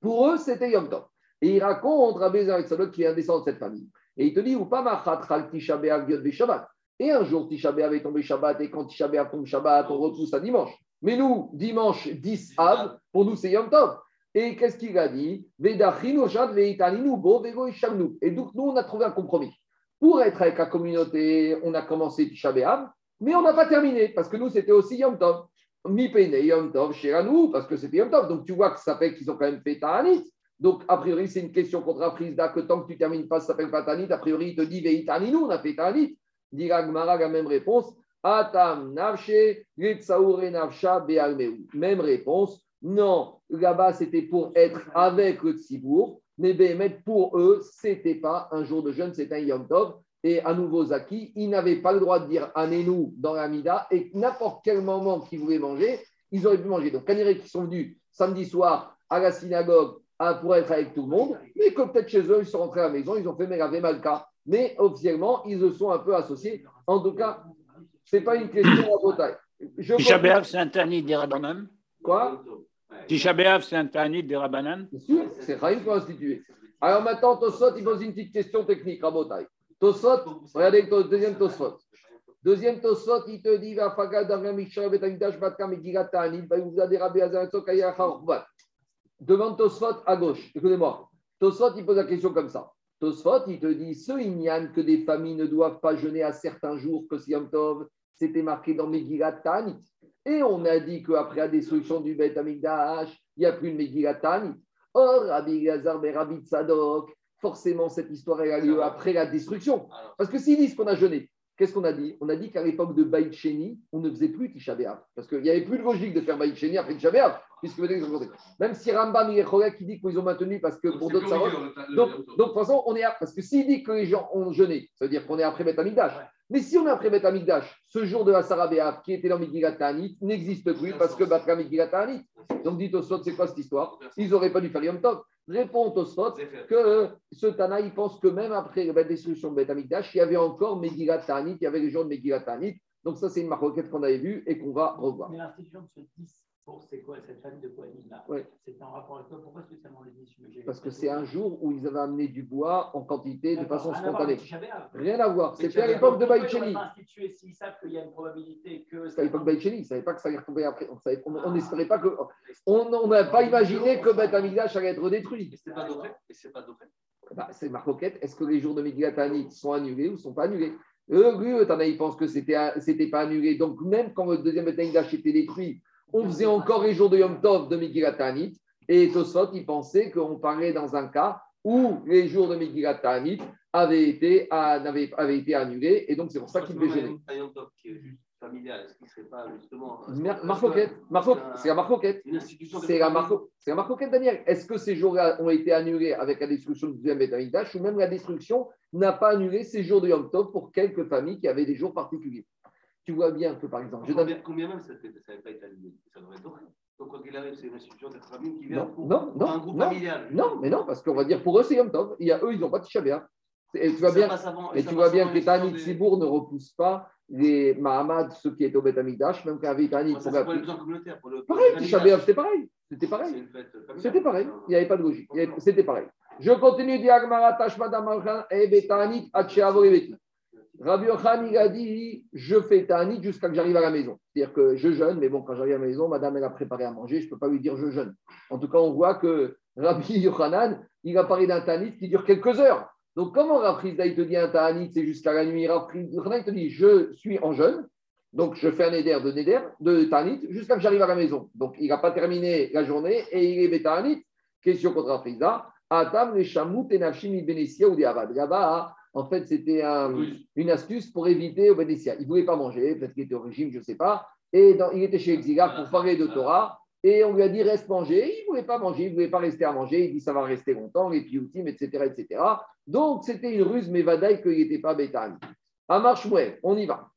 Pour eux, c'était Yom Tov. Et il raconte Rabbi Salot qui est un descendant de cette famille. Et il te dit, ou pas Shabbat. Et un jour, Tisha B'Av est tombé Shabbat, et quand Tisha tombe Shabbat, on repousse à dimanche. Mais nous, dimanche 10 Av, pour nous, c'est Yom Tov. Et qu'est-ce qu'il a dit? Et donc, nous, on a trouvé un compromis. Pour être avec la communauté, on a commencé Tisha mais on n'a pas terminé, parce que nous, c'était aussi Yom Tov. Mi Yom Tov nous, parce que c'était Yom Tov. Donc, tu vois que ça fait qu'ils ont quand même fait Ta'anit. Donc, a priori, c'est une question contre la prise que tant que tu termines pas, ça s'appelle pas Ta'anit. A priori, il te dit nous, on a fait Ta'anit. Dit la même réponse. Atam Navshe, Navsha Même réponse. Non, là-bas, c'était pour être avec le mais pour eux, ce n'était pas un jour de jeûne, c'était un Yom Tov. Et à nouveau, Zaki, ils n'avaient pas le droit de dire Anénou dans la Mida, et n'importe quel moment qu'ils voulaient manger, ils auraient pu manger. Donc, quand qui sont venus samedi soir à la synagogue pour être avec tout le monde, mais que peut-être chez eux, ils sont rentrés à la maison, ils ont fait Meravé Malka. Mais officiellement, ils se sont un peu associés. En tout cas, ce n'est pas une question à bataille. c'est interdit des Quoi? Tisha c'est un ta'anit des Rabbanan? Bien sûr, c'est Chaim qui a institué. Alors maintenant, Tosot, il pose une petite question technique, Rabotai. Tosot, regardez le deuxième Tosot. Deuxième Tosot, il te dit Va fagad davia mishra betamidash batka megirat ayachar Demande Tosot à gauche. Écoutez-moi. Tosot, il pose la question comme ça. Tosot, il te dit Ce Inyan que des familles ne doivent pas jeûner à certains jours que Siyam Tov, c'était marqué dans Megirat Ta'anit. Et on a dit qu'après la destruction du Beth Amikdash, il n'y a plus de Megillat Or, Rabbi Gazar et Rabbi Tzadok, forcément, cette histoire a lieu après la destruction. Parce que s'ils disent qu'on a jeûné, qu'est-ce qu'on a dit? On a dit qu'à l'époque de Baït Sheni, on ne faisait plus Tisha. Parce qu'il n'y avait plus de logique de faire Baït Sheni après Tisha puisque Même si Rambam et qui dit qu'ils ont maintenu parce que pour d'autres Donc, donc, de toute façon, on est à... Parce que s'il dit que les gens ont jeûné, ça veut dire qu'on est après Beth Amikdash. Mais si on est après Beth Amikdash, ce jour de la Sarabéa qui était dans Megillat n'existe plus parce que Batra Megillat Donc dites au Sot, c'est quoi cette histoire? Ils n'auraient pas dû faire Yom Tov. Répond au Sot que ce Tana, il pense que même après la destruction de Beth Amikdash, il y avait encore Megillat il y avait les jours de Megillat Donc ça, c'est une maroquette qu'on avait vue et qu'on va revoir. Mais l'institution de ce 10 c'est quoi cette famille de Kohanim là C'est en rapport avec toi Pourquoi spécialement les 10 Parce que c'est un jour où ils avaient amené du bois en quantité de façon spontanée. Rien à voir. C'était à l'époque de. S'ils savent qu'il y a une probabilité que. C'était à l'époque de Baïcheni. Ils ne savaient pas que ça allait retomber après. On n'espérait pas que. On n'a pas imaginé que Beth Amigdash allait être détruit. Et c'est pas d'autre c'est pas bah, C'est ma roquette. Est-ce que les jours de Megillat sont annulés ou ne sont pas annulés? Eux, lui, il pense que c'était n'était pas annulé. Donc, même quand le deuxième Beth Amigdash était détruit, on faisait encore les jours de Yom Tov de Megillat Ta'anit. Et Tosfot, il pensait qu'on parlait dans un cas où les jours de Megillat Ta'anit avaient été, avaient, avaient été annulés. Et donc, c'est pour ça qu'il devait gêner. familial, est-ce qu'il ne serait pas justement. Marcoquette, c'est la Marcoquette. C'est la, Marco, la Marcoquette, Daniel. Est-ce que ces jours-là ont été annulés avec la destruction du deuxième Betamidash ou même la destruction n'a pas annulé ces jours de Yom Tov pour quelques familles qui avaient des jours particuliers? Tu vois bien que, par exemple. Je combien, donne... combien même ça n'avait pas été annulé Ça devrait être vrai. Donc, quoi qu'il arrive, c'est une institution de famille qui vient non, pour, non, un groupe non, familial. Non, mais non, parce qu'on va dire pour eux, c'est Yom Tov. Il y a, eux, ils n'ont pas de Tisha Et tu vois bien, et tu vois bien que Tanit des... Ne repousse pas les Mahamad, ceux qui étaient au Beth Amidash, même quand avait Tanit. C'est pour les communautaires. Pour le, pareil, c'était pareil. C'était pareil. C'était pareil. Il n'y avait pas de logique. C'était pareil. Je continue, Diagmara Tashmada Malchan et Betanit Hacheavori Rabbi Yochan, il a dit Je fais Tanit jusqu'à que j'arrive à la maison. C'est-à-dire que je jeûne, mais bon, quand j'arrive à la maison, madame, elle a préparé à manger, je ne peux pas lui dire je jeûne. En tout cas, on voit que Rabbi Yochanan, il a parlé d'un Tanit qui dure quelques heures. Donc, comment Rabbi te dit un Tanit, c'est jusqu'à la nuit? Rabbi Yochanan te dit Je suis en jeûne, donc je fais un éder de Neder, de Tanit, jusqu'à que j'arrive à la maison. Donc, il n'a pas terminé la journée et il est Tanit. Question contre Rabbi Atam les chamout et nafshim ou des Là-bas, en fait, c'était une astuce pour éviter au Bénétia. Il ne voulait pas manger, peut-être qu'il était au régime, je ne sais pas. Et il était chez Exiga pour parler de Torah. Et on lui a dit reste manger. Il ne voulait pas manger, il ne voulait pas rester à manger. Il dit ça va rester longtemps, les pioutim, etc., etc. Donc c'était une ruse, mais vadaï qu'il n'était pas bétani. Amar Shmuel, on y va.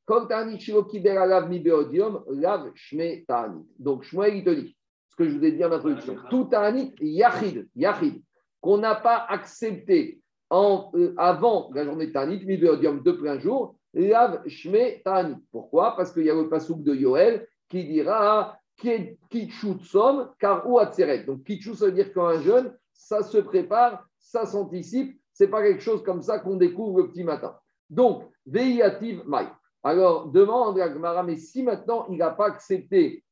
Donc Shmuel, il te dit ce que je vous ai dit en introduction. Tout Tani, Yachid, Yachid, qu'on n'a pas accepté euh, avant la journée de Tanit, Mibeodium de plein jour, Lav Shme Tanit. Pourquoi? Parce qu'il y a le pasouk de Yoel qui dira Kitchutsom, car ou Atzeret. Donc Kitchut, ça veut dire qu'un jeune, ça se prépare, ça s'anticipe. Ce n'est pas quelque chose comme ça qu'on découvre le petit matin. Donc, Veiyativ Mai. Alors, demande à Gmara, mais si maintenant il n'a pas accepté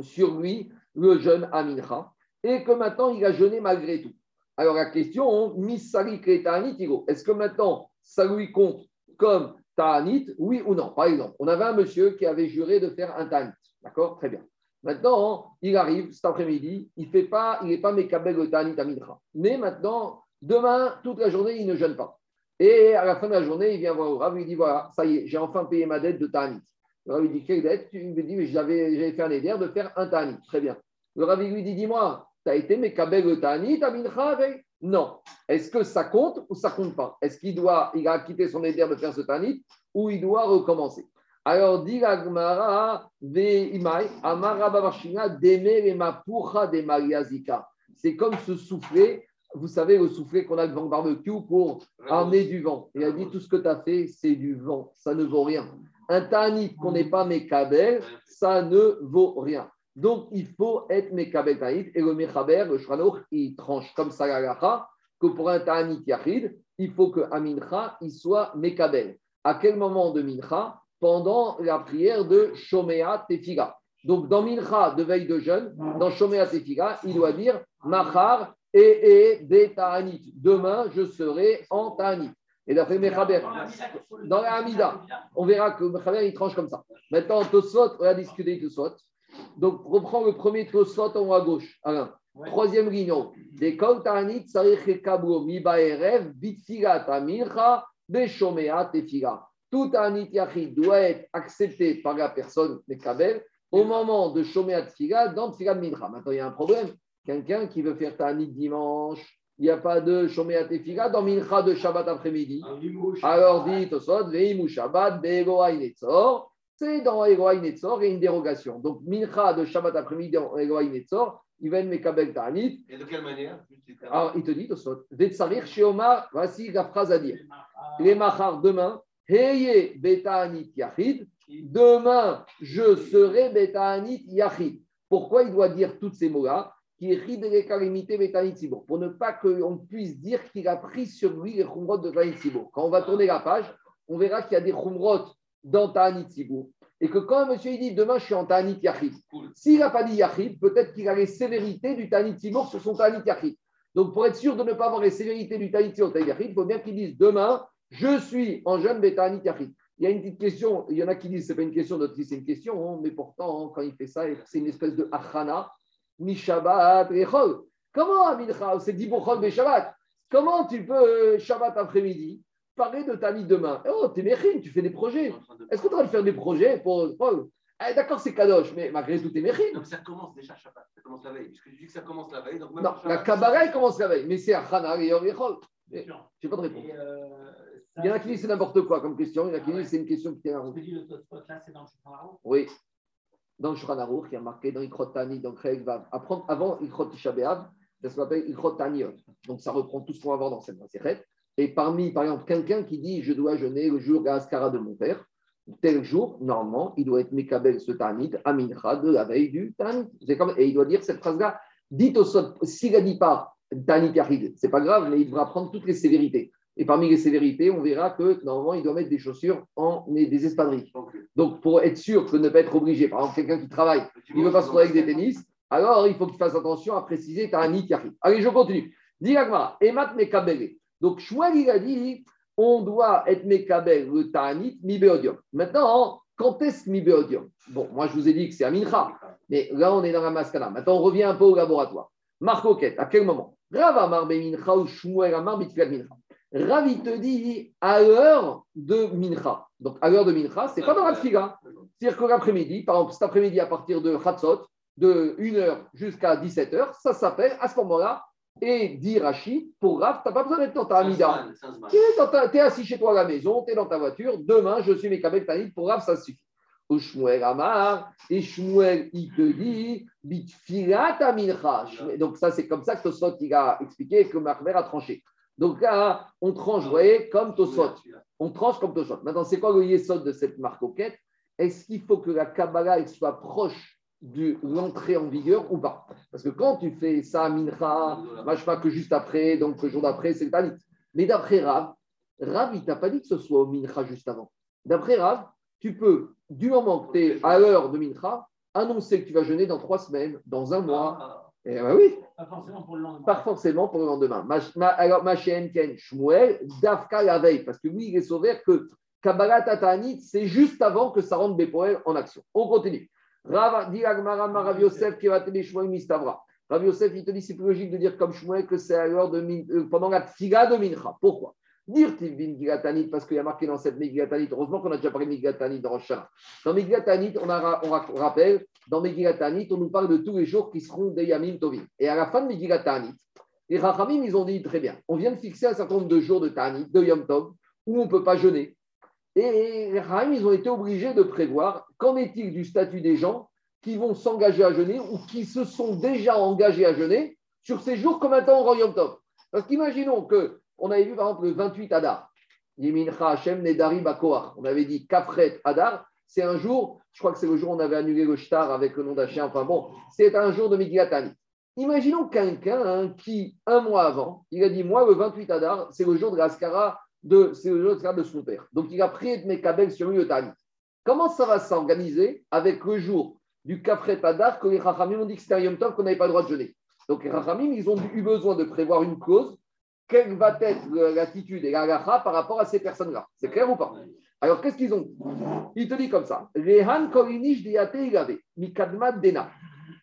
sur lui le jeûne Amincha, et que maintenant il a jeûné malgré tout. Alors la question, Misari est-ce que maintenant ça lui compte comme Ta'anit, oui ou non? Par exemple, on avait un monsieur qui avait juré de faire un Ta'anit. D'accord? Très bien. Maintenant, il arrive cet après-midi, il n'est pas, il pas Mekabel le Ta'anit Amidra. Mais maintenant, demain, toute la journée, il ne jeûne pas. Et à la fin de la journée, il vient voir au Rav, il dit voilà, ça y est, j'ai enfin payé ma dette de Ta'anit. Le Rav lui dit quelle dette? Il me dit j'avais fait un éder de faire un Ta'anit. Très bien. Le Rav lui dit dis-moi, tu as été Mekabel Tani, Non. Est-ce que ça compte ou ça compte pas? Est-ce qu'il doit, il a quitté son éder de faire ce Tanit ou il doit recommencer? Alors, dit Gmara, Imai, Amara Babashina, Deme Mapucha de Mariazika. C'est comme ce soufflet, vous savez, le soufflet qu'on a devant le barbecue pour amener du vent. Il a dit tout ce que tu as fait, c'est du vent, ça ne vaut rien. Un Tanit qu'on n'est pas Mekabel, ça ne vaut rien. Donc, il faut être Mekabel. Et le Mechaber, le Shranor, il tranche comme ça que pour un Ta'anit Yachid, il faut que Amincha, il soit Mekabel. À quel moment de Mincha? Pendant la prière de Shomea Tefila. Donc, dans Mincha, de veille de jeûne, dans Shomea Tefila, il doit dire Machar et et de Ta'anit. Demain, je serai en Ta'anit. Et d'après Mechaber, dans la Hamida, on verra que Mechaber, il tranche comme ça. Maintenant, Tosot, on va discuter Tosot. Donc, reprends le premier Tosot en haut à gauche. Alain. Troisième ligne. Des Sarich Amircha, Beshomea, Tefila. Tout Tanit Yachid doit être accepté par la personne, les Kabel, au moment de Shomea Tefila, dans Tefila Mincha. Maintenant, il y a un problème. Quelqu'un qui veut faire Tanit dimanche, il n'y a pas de Shomea Tefila dans Mincha de Shabbat après-midi. Alors dit Tosot, Veimu Shabbat, Begoa Inetzor c'est dans Egoï Netzor, il y a une dérogation. Donc, Mincha de Shabbat après-midi dans Egoï Netzor, il va être Mekabel Ta'anit. Et de quelle manière Alors, il te dit, Vetsarir Sheomar, voici la phrase à dire. Les Machar, demain, Heye Beta'anit Yachid, demain, je serai Beta'anit Yachid. Pourquoi il doit dire toutes ces mots-là? Pour ne pas qu'on puisse dire qu'il a pris sur lui les khumrot de Ta'anit Quand on va tourner la page, on verra qu'il y a des khumrot dans Ta'anit. Et que quand un monsieur il dit demain je suis en Ta'anit Yachid, s'il n'a pas dit Yachid, peut-être qu'il a les sévérités du Ta'anit Sibour sur son Ta'anit Yachid. Donc pour être sûr de ne pas avoir les sévérités du Ta'anit Yachid, il faut bien qu'il dise demain je suis en jeune de Ta'anit Yachid. Il y a une petite question, il y en a qui disent c'est pas une question, d'autres disent c'est une question, hein, mais pourtant quand il fait ça, c'est une espèce de achana, mi Shabbat, Comment Amincha, c'est dit Bochol Shabbat? Comment tu peux euh, Shabbat après-midi parler de ta vie demain. Oh, t'es méchine, tu fais des projets. Est-ce que tu vas faire des projets pour. Eh, D'accord, c'est kadosh, mais malgré tout, t'es méchine. Donc ça commence déjà Shabbat, ça commence la veille. Puisque je dis que ça commence la veille. Donc même non, la cabaret commence la veille, mais c'est à Chana et Yom Yechol. Je n'ai pas de réponse. Euh, il y en a qui disent c'est n'importe quoi comme question, il y en a qui disent c'est une question qui est en Ce là, c'est dans le Oui. Dans le Shulchan qui a marqué dans Ikrot Tani, donc va apprendre avant Ikrot Tisha c'est ce qu'on appelle Ikrot Taniot. Donc ça reprend tout ce qu'on va voir dans cette macérette. Et parmi, par exemple, quelqu'un qui dit je dois jeûner le jour Gaskara de mon père, tel jour, normalement, il doit être Mekabel ce Tanit, Amincha, de la veille du Tanit. Et il doit dire cette phrase-là, dites au Sot, s'il n'a dit pas Tanit Yahid, c'est pas grave, mais il devra prendre toutes les sévérités. Et parmi les sévérités, on verra que normalement, il doit mettre des chaussures en des espadrilles. Donc, pour être sûr de ne pas être obligé, par exemple, quelqu'un qui travaille, il ne veut pas se trouver avec des tennis, alors il faut qu'il fasse attention à préciser Tanit Yahid. Allez, je continue. Dis Emat Mekabel. Donc, Shmuel, il a dit on doit être Mekabel, le Ta'anit, Mibéodium. Maintenant, quand est-ce Mibéodium Bon, moi, je vous ai dit que c'est Amincha, mais là, on est dans la Maskana. Maintenant, on revient un peu au laboratoire. Marcoquette, à quel moment? Rav Amar Mincha ou Shmuel Amar Mincha? Ravi te dit à l'heure de Mincha. Donc, à l'heure de Mincha, c'est pas dans la Tfiga. C'est-à-dire que l'après-midi, par exemple, cet après-midi, à partir de Hatzot, de 1h jusqu'à 17h, ça s'appelle, à ce moment-là, et dit Rachid, pour Rav, tu n'as pas besoin d'être dans ta Amida. Tu es, assis chez toi à la maison, tu es dans ta voiture. Demain, je suis mes Tanit. Pour Rav, ça suffit. Shmuel Amar, et Shmuel, il te dit, Bitfilat Amincha. Donc, ça, c'est comme ça que Tosot, il a expliqué que Marmer a tranché. Donc là, on tranche, vous voyez, comme Tosot. On tranche comme Tosot. Maintenant, c'est quoi le yesod de cette marque Est-ce qu'il faut que la Kabbalah soit proche de l'entrée en vigueur ou pas. Parce que quand tu fais ça à Mincha, pas que juste après, donc le jour d'après, c'est le Tanit. Mais d'après Rav, Rav, il t'a pas dit que ce soit au Mincha juste avant. D'après Rav, tu peux, du moment que tu es à l'heure de Mincha, annoncer que tu vas jeûner dans trois semaines, dans un mois. Et ben oui. Pas forcément pour le lendemain. Pas forcément pour le lendemain. alors, ma Ken Shmuel, Dafka la veille, parce que lui, il est sauvé que Kabbalah Tatanit, c'est juste avant que ça rentre Bepoel en action. On continue. Rav Yosef qui va Rav Yosef, il te dit c'est plus logique de dire comme Shmuel que c'est à l'heure de euh, pendant la tfiga de Mincha. Pourquoi? Dire Tivin Gilatanit, parce qu'il y a marqué dans cette Megilatanit, heureusement qu'on a déjà parlé de Megilatanit dans Rochana. Dans Megilatanit, on, a, on rappelle, dans Megilatanit, on nous parle de tous les jours qui seront des Yamim Tovim. Et à la fin de Megilatanit, les Rachamim, ils ont dit très bien, on vient de fixer un certain nombre de jours de Tanit, de Yom Tov, où on ne peut pas jeûner. Et les Rahim, ils ont été obligés de prévoir qu'en est-il du statut des gens qui vont s'engager à jeûner ou qui se sont déjà engagés à jeûner sur ces jours comme un temps au Royaume Top. Parce qu'imaginons qu'on avait vu par exemple le 28 Adar, Hashem Nedari On avait dit Kafret Adar, c'est un jour, je crois que c'est le jour où on avait annulé le shtar avec le nom d'Hachem, enfin bon, c'est un jour de Migilatani. Imaginons quelqu'un hein, qui, un mois avant, il a dit Moi, le 28 Adar, c'est le jour de l'Askara de, c'est le de son père. Donc il a pris de Mekabel sur lui le Tani. Comment ça va s'organiser avec le jour du Kafret Adar que les Rachamim ont dit que c'était un Yom qu'on n'avait pas le droit de jeûner? Donc les Rachamim, ils ont eu besoin de prévoir une cause. Quelle va être l'attitude et la par rapport à ces personnes-là? C'est clair ou pas? Alors qu'est-ce qu'ils ont? Il te dit comme ça Rehan Korinish Dena.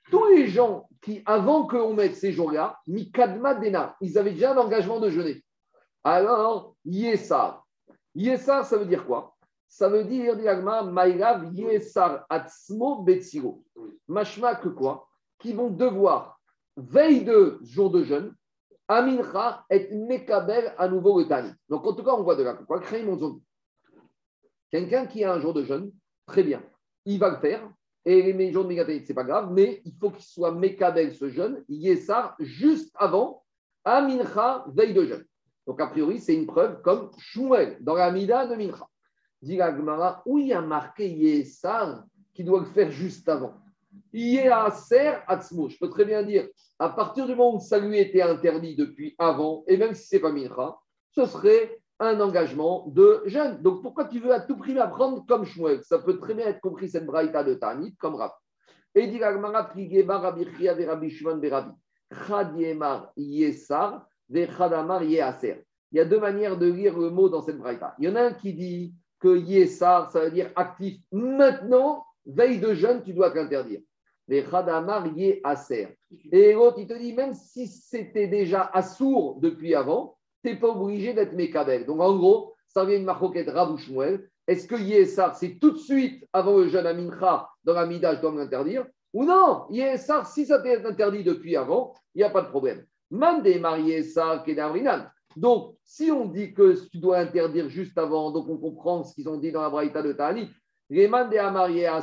Tous les gens qui, avant qu'on mette ces jours-là, Mikadma Dena, ils avaient déjà un engagement de jeûner. Alors, Yesar. Yesar, ça veut dire quoi? Ça veut dire, diagma, Maïrav Yesar Atzmo Betsiro. Mashma que quoi? Qui vont devoir, veille de jour de jeûne, Amincha et Mekabel à nouveau le Tani. Donc, en tout cas, on voit de là. Quoi? Créer mon Quelqu'un qui a un jour de jeûne, très bien, il va le faire. Et les jours de ce c'est pas grave, mais il faut qu'il soit Mekabel ce jeûne, Yesar, juste avant Amincha, veille de jeûne. Donc, a priori, c'est une preuve comme Shmuel dans la Mida de Mincha. Dit où il y a marqué Yesar qui doit le faire juste avant? Yeser Atzmo. Je peux très bien dire, à partir du moment où ça lui était interdit depuis avant, et même si ce n'est pas Mincha, ce serait un engagement de jeûne. Donc, pourquoi tu veux à tout prix apprendre comme Shmuel? Ça peut très bien être compris cette braïta de Tanit comme Rav. Et dit Rabbi Shimon Berabi. Chadiemar Yesar il y a deux manières de lire le mot dans cette braïta. Il y en a un qui dit que Yesar, ça veut dire actif maintenant, veille de jeûne, tu dois t'interdire. Et l'autre, il te dit, même si c'était déjà assourd depuis avant, tu n'es pas obligé d'être Mekabel. Donc en gros, ça vient une marquette Rabouchmuel. Est-ce que Yesar, c'est tout de suite avant le jeûne à Mincha, dans la Mida, je dois m'interdire Ou non, Yesar, si ça t'est interdit depuis avant, il n'y a pas de problème. Mandé marié ça, Donc, si on dit que tu dois interdire juste avant, donc on comprend ce qu'ils ont dit dans la Braïta de Tani, à.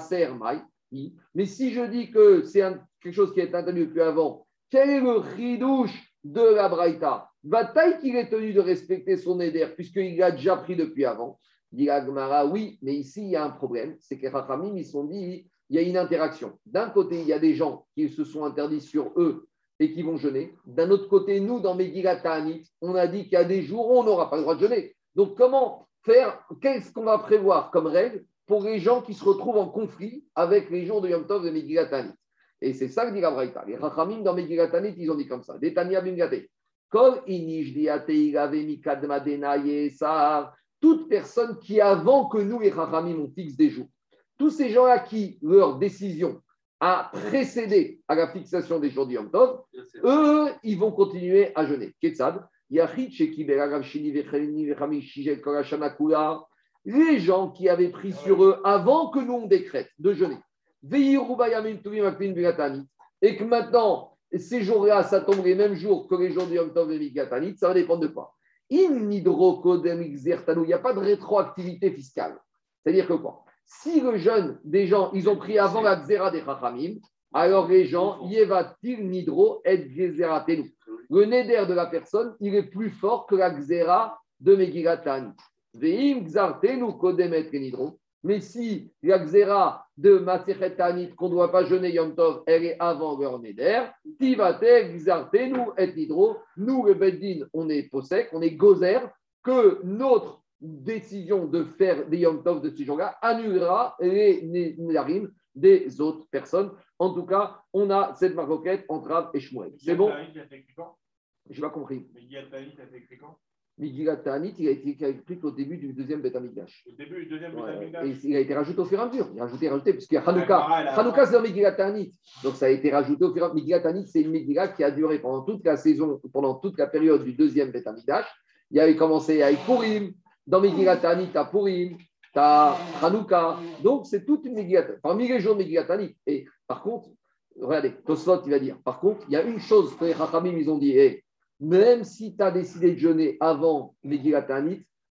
Mais si je dis que c'est quelque chose qui est interdit depuis avant, quel est le ridouche de la Braïta? Bataille qu'il est tenu de respecter son éder, puisqu'il a déjà pris depuis avant. Dit Agmara, oui, mais ici, il y a un problème. C'est que les Rachamim, ils sont dit, il y a une interaction. D'un côté, il y a des gens qui se sont interdits sur eux et qui vont jeûner. D'un autre côté, nous, dans Megillat on a dit qu'il y a des jours où on n'aura pas le droit de jeûner. Donc, comment faire Qu'est-ce qu'on va prévoir comme règle pour les gens qui se retrouvent en conflit avec les jours de Yom Tov de Megillat Et c'est ça que dit la Braïta. Les Rachamim, dans Megillat ils ont dit comme ça. Détania Bingate. Kol inish toute personne qui, avant que nous, les Rachamim, on fixe des jours, tous ces gens-là qui, leur décision a précédé à la fixation des jours du Yom Tov, eux, ils vont continuer à jeûner. Ketsad, les gens qui avaient pris sur eux avant que nous on décrète de jeûner, et que maintenant, ces jours-là, ça tombe les mêmes jours que les jours du Yom Tov et Migatanit, ça va dépendre de quoi? Il n'y a pas de rétroactivité fiscale. C'est-à-dire que quoi? Si le jeûne des gens, ils ont pris avant la xéra des chachamim, alors les gens, yevatil nidro et gzeratenu. Le neder de la personne, il est plus fort que la xéra de Megilatan. Veim xartenu kodemet nidro. Mais si la xéra de Masechetanit, qu'on ne doit pas jeûner Yom Tov, elle est avant leur neder, tivate xartenu et nidro. Nous, le Beddin, on est possèque, on est gozer, que notre décision de faire des Yom Tov de ce jour-là annulera les Nédarim des autres personnes. En tout cas, on a cette maroquette entre Rav et Shmuel. C'est bon Je n'ai pas compris. Megillat Ta'anit, il a été écrit au début du deuxième Beth Amikdash. Au début du deuxième Beth Il a été rajouté au fur et à mesure. Il a rajouté, rajouté, parce qu'il y a Hanouka. Hanouka, c'est dans Megillat Ta'anit. Donc ça a été rajouté au fur et à mesure. Megillat Ta'anit, c'est une Megillat qui a duré pendant toute la saison, pendant toute la période du deuxième Beth Amikdash. Il avait commencé avec Purim, dans Megillat Tani, tu as Purim, tu as Hanouka. Donc, c'est toute une Megillat Parmi les jours de Et par contre, regardez, Tosfot, il va dire par contre, il y a une chose que les Chachamim, ils ont dit hey, même si tu as décidé de jeûner avant Megillat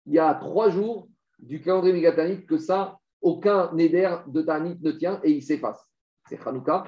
il y a trois jours du calendrier Megillat que ça, aucun Neder de Tanit ne tient et il s'efface. C'est Hanouka,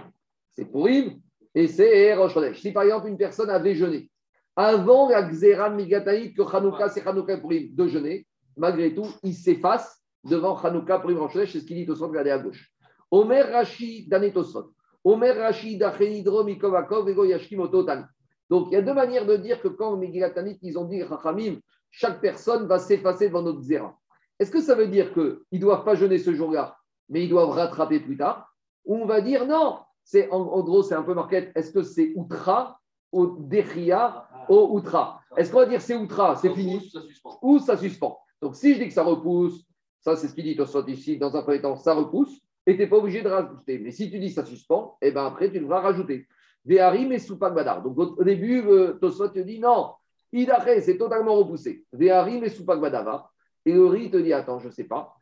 c'est Purim et c'est Rosh Si par exemple une personne avait jeûné avant la Xéra Megillat que Hanouka, c'est Hanouka Purim, de jeûner, malgré tout, il s'efface devant Hanouka pour Ibn c'est ce qu'il dit au centre, regardez à gauche. Omer Rashi Danetosot. Omer Rashi Dachenidro Mikovakov Ego Yashkim Ototan. Donc, il y a deux manières de dire que quand Megilatanit, ils ont dit Rachamim, chaque personne va s'effacer devant notre zéra. Est-ce que ça veut dire qu'ils ne doivent pas jeûner ce jour-là, mais ils doivent rattraper plus tard? Ou on va dire non, c'est en, gros, c'est un peu marqué, est-ce que c'est Outra ou Dechia ou Outra? Est-ce qu'on va dire c'est Outra, c'est fini? Ou ça suspend donc, si je dis que ça repousse, ça, c'est ce qu'il dit Tosfot ici, dans un premier temps, ça repousse, et tu n'es pas obligé de rajouter. Mais si tu dis que ça suspend, et eh ben après, tu devras rajouter. Donc, au début, euh, Tosfot te dit non, Idaché, c'est totalement repoussé. Badava. Et le riz te dit attends, je ne sais pas.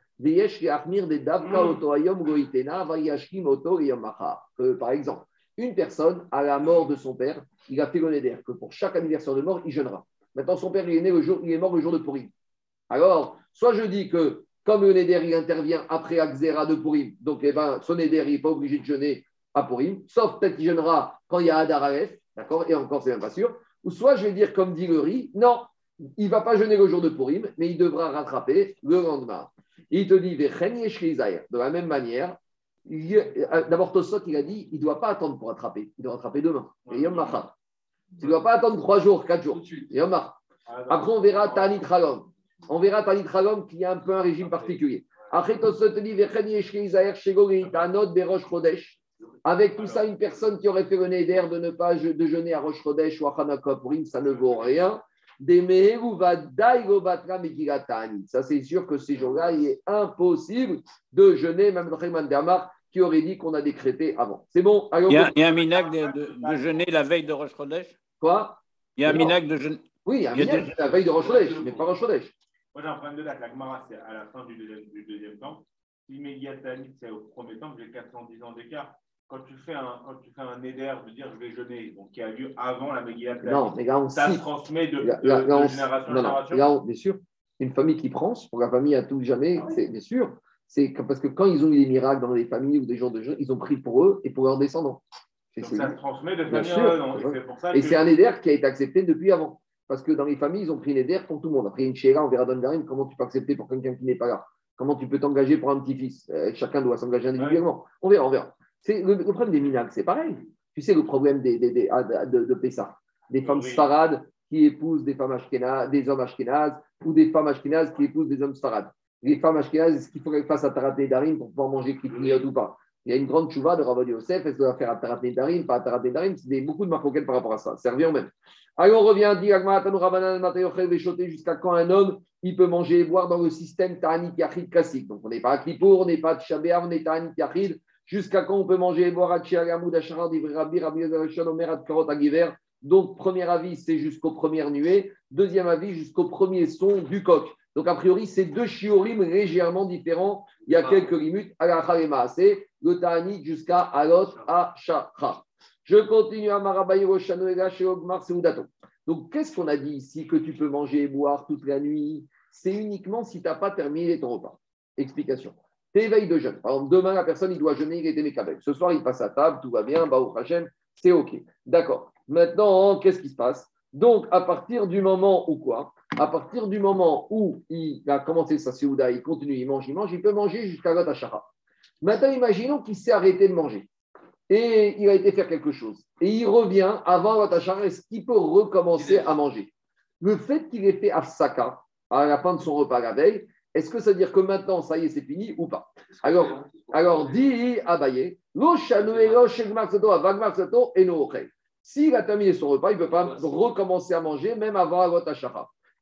Par exemple, une personne, à la mort de son père, il a fait le que pour chaque anniversaire de mort, il jeûnera. Maintenant, son père, est, né le jour, il est mort le jour de Pourri. Alors, soit je dis que comme le Neder, il intervient après Axera de Purim, donc eh ben, son Neder, n'est pas obligé de jeûner à Purim, sauf peut-être qu'il jeûnera quand il y a Adar d'accord Et encore, c'est même pas sûr. Ou soit je vais dire, comme dit le riz, non, il ne va pas jeûner le jour de Purim, mais il devra rattraper le lendemain. Il te dit, de la même manière, euh, d'abord Tosot, il a dit, il ne doit pas attendre pour rattraper, il doit rattraper demain. Et Il ne doit pas attendre trois jours, quatre jours. Ah, Après, on verra Tanit Halom. On verra Tanit Chalom qu'il y a un peu un régime particulier. Après, avec tout ça, une personne qui aurait fait le d'air de ne pas de jeûner à Rosh Chodesh ou à Hanaka Purim, ça ne vaut rien. Ça, c'est sûr que ces jours-là, il est impossible de jeûner, même le Dermar qui aurait dit qu'on a décrété avant. C'est bon il, y a, il y, a, un minac de, jeûner la veille de Rosh Chodesh? Quoi? Il y a un minac de jeûner. Oui, il y a un minac la veille de Rosh Chodesh, mais pas Rosh Chodesh. Moi, j'ai un problème de date. La Gemara, c'est à la fin du deuxième, du deuxième temps. Immédiatement, c'est au premier temps que j'ai 410 ans d'écart. Quand tu fais un, quand tu fais un éder de dire je vais jeûner, donc qui a lieu avant la Megillat Non, mais là, ça se transmet de, de, de génération en génération. Là, bien sûr, une famille qui prend, pour la famille à tout jamais, ah c'est bien sûr. C'est parce que quand ils ont eu des miracles dans les familles ou des gens de jeunes, ils ont pris pour eux et pour leurs descendants. Donc ça se transmet de famille en famille. Et c'est un éder qui a été accepté depuis avant. Parce que dans les familles, ils ont pris les DER pour tout le monde. Après, une chéra, on verra dans le comment tu peux accepter pour quelqu'un qui n'est pas là? Comment tu peux t'engager pour un petit-fils? Euh, Chacun doit s'engager individuellement. On verra, on verra. C'est le, problème des minacs, c'est pareil. Tu sais le problème des, des, ah, de, de, Pessah. Des femmes sfarades qui épousent des femmes ashkénazes, des hommes ashkénazes, ou des femmes ashkénazes qui épousent des hommes sfarades. Les femmes ashkénazes, est-ce qu'il faut qu'elles fassent Atarat Darim pour pouvoir manger Kripniot ou pas? Il y a une grande chouva de Rabbi Yosef, est-ce qu'on doit faire Atarat Darim, pas Atarat Darim C'est beaucoup de marcoquettes par rapport à ça. Ça revient même. Alors on revient, dit jusqu'à quand un homme il peut manger et boire dans le système Ta'anit Yachid classique. Donc on n'est pas à Kippour, on n'est pas à Tishabéa, on est Ta'anit Yachid. Jusqu'à quand on peut manger et boire à Chiagamoud, Acharad, Rabbi, Rabbi, Omer, à Karot, à Donc premier avis, c'est jusqu'aux premières nuées. Deuxième avis, jusqu'au premier son du coq. Donc, a priori, c'est deux chiorim légèrement différents. Il y a quelques limites. C'est le Ta'anit jusqu'à Alot à Shachar. Je continue à Marabaï Roshanoega chez Ogmar Seudato. Donc, qu'est-ce qu'on a dit ici que tu peux manger et boire toute la nuit? C'est uniquement si tu n'as pas terminé ton repas. Explication. T'éveilles de jeûne. Par exemple, demain, la personne, il doit jeûner, il est Mekabel. Ce soir, il passe à table, tout va bien, Hachem, c'est OK. D'accord. Maintenant, qu'est-ce qui se passe? Donc, à partir du moment où quoi? À partir du moment où il a commencé sa Séouda, il continue, il mange, il mange, il peut manger jusqu'à Gatachara. Maintenant, imaginons qu'il s'est arrêté de manger et il a été faire quelque chose. Et il revient avant Gatachara, est-ce qu'il peut recommencer à manger? Le fait qu'il ait fait Afsaka à la fin de son repas la veille, est-ce que ça veut dire que maintenant, ça y est, c'est fini ou pas? Alors, alors dit Abaye, s'il a terminé son repas, il ne peut pas recommencer à manger, même avant Agot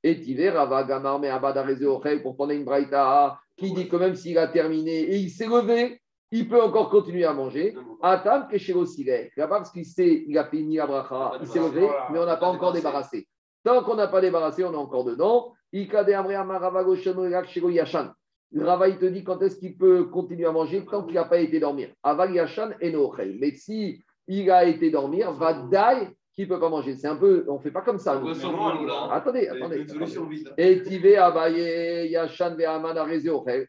Et Tiver, Avagamar, mais Abadarézé pour prendre une braïta qui dit que même s'il a terminé et il s'est levé, il peut encore continuer à manger. Atam Là-bas, parce qu'il il a fini la bracha, il s'est levé, mais on n'a pas encore débarrassé. Tant qu'on n'a pas débarrassé, on est encore dedans. Rava, il te dit quand est-ce qu'il peut continuer à manger tant qu'il n'a pas été dormir. Aval Yashan et Mais si il a été dormir, va die qui ne peut pas manger. C'est un peu, on ne fait pas comme ça. Attendez, attendez. Et Tivé Abaye Yashan Ve'aman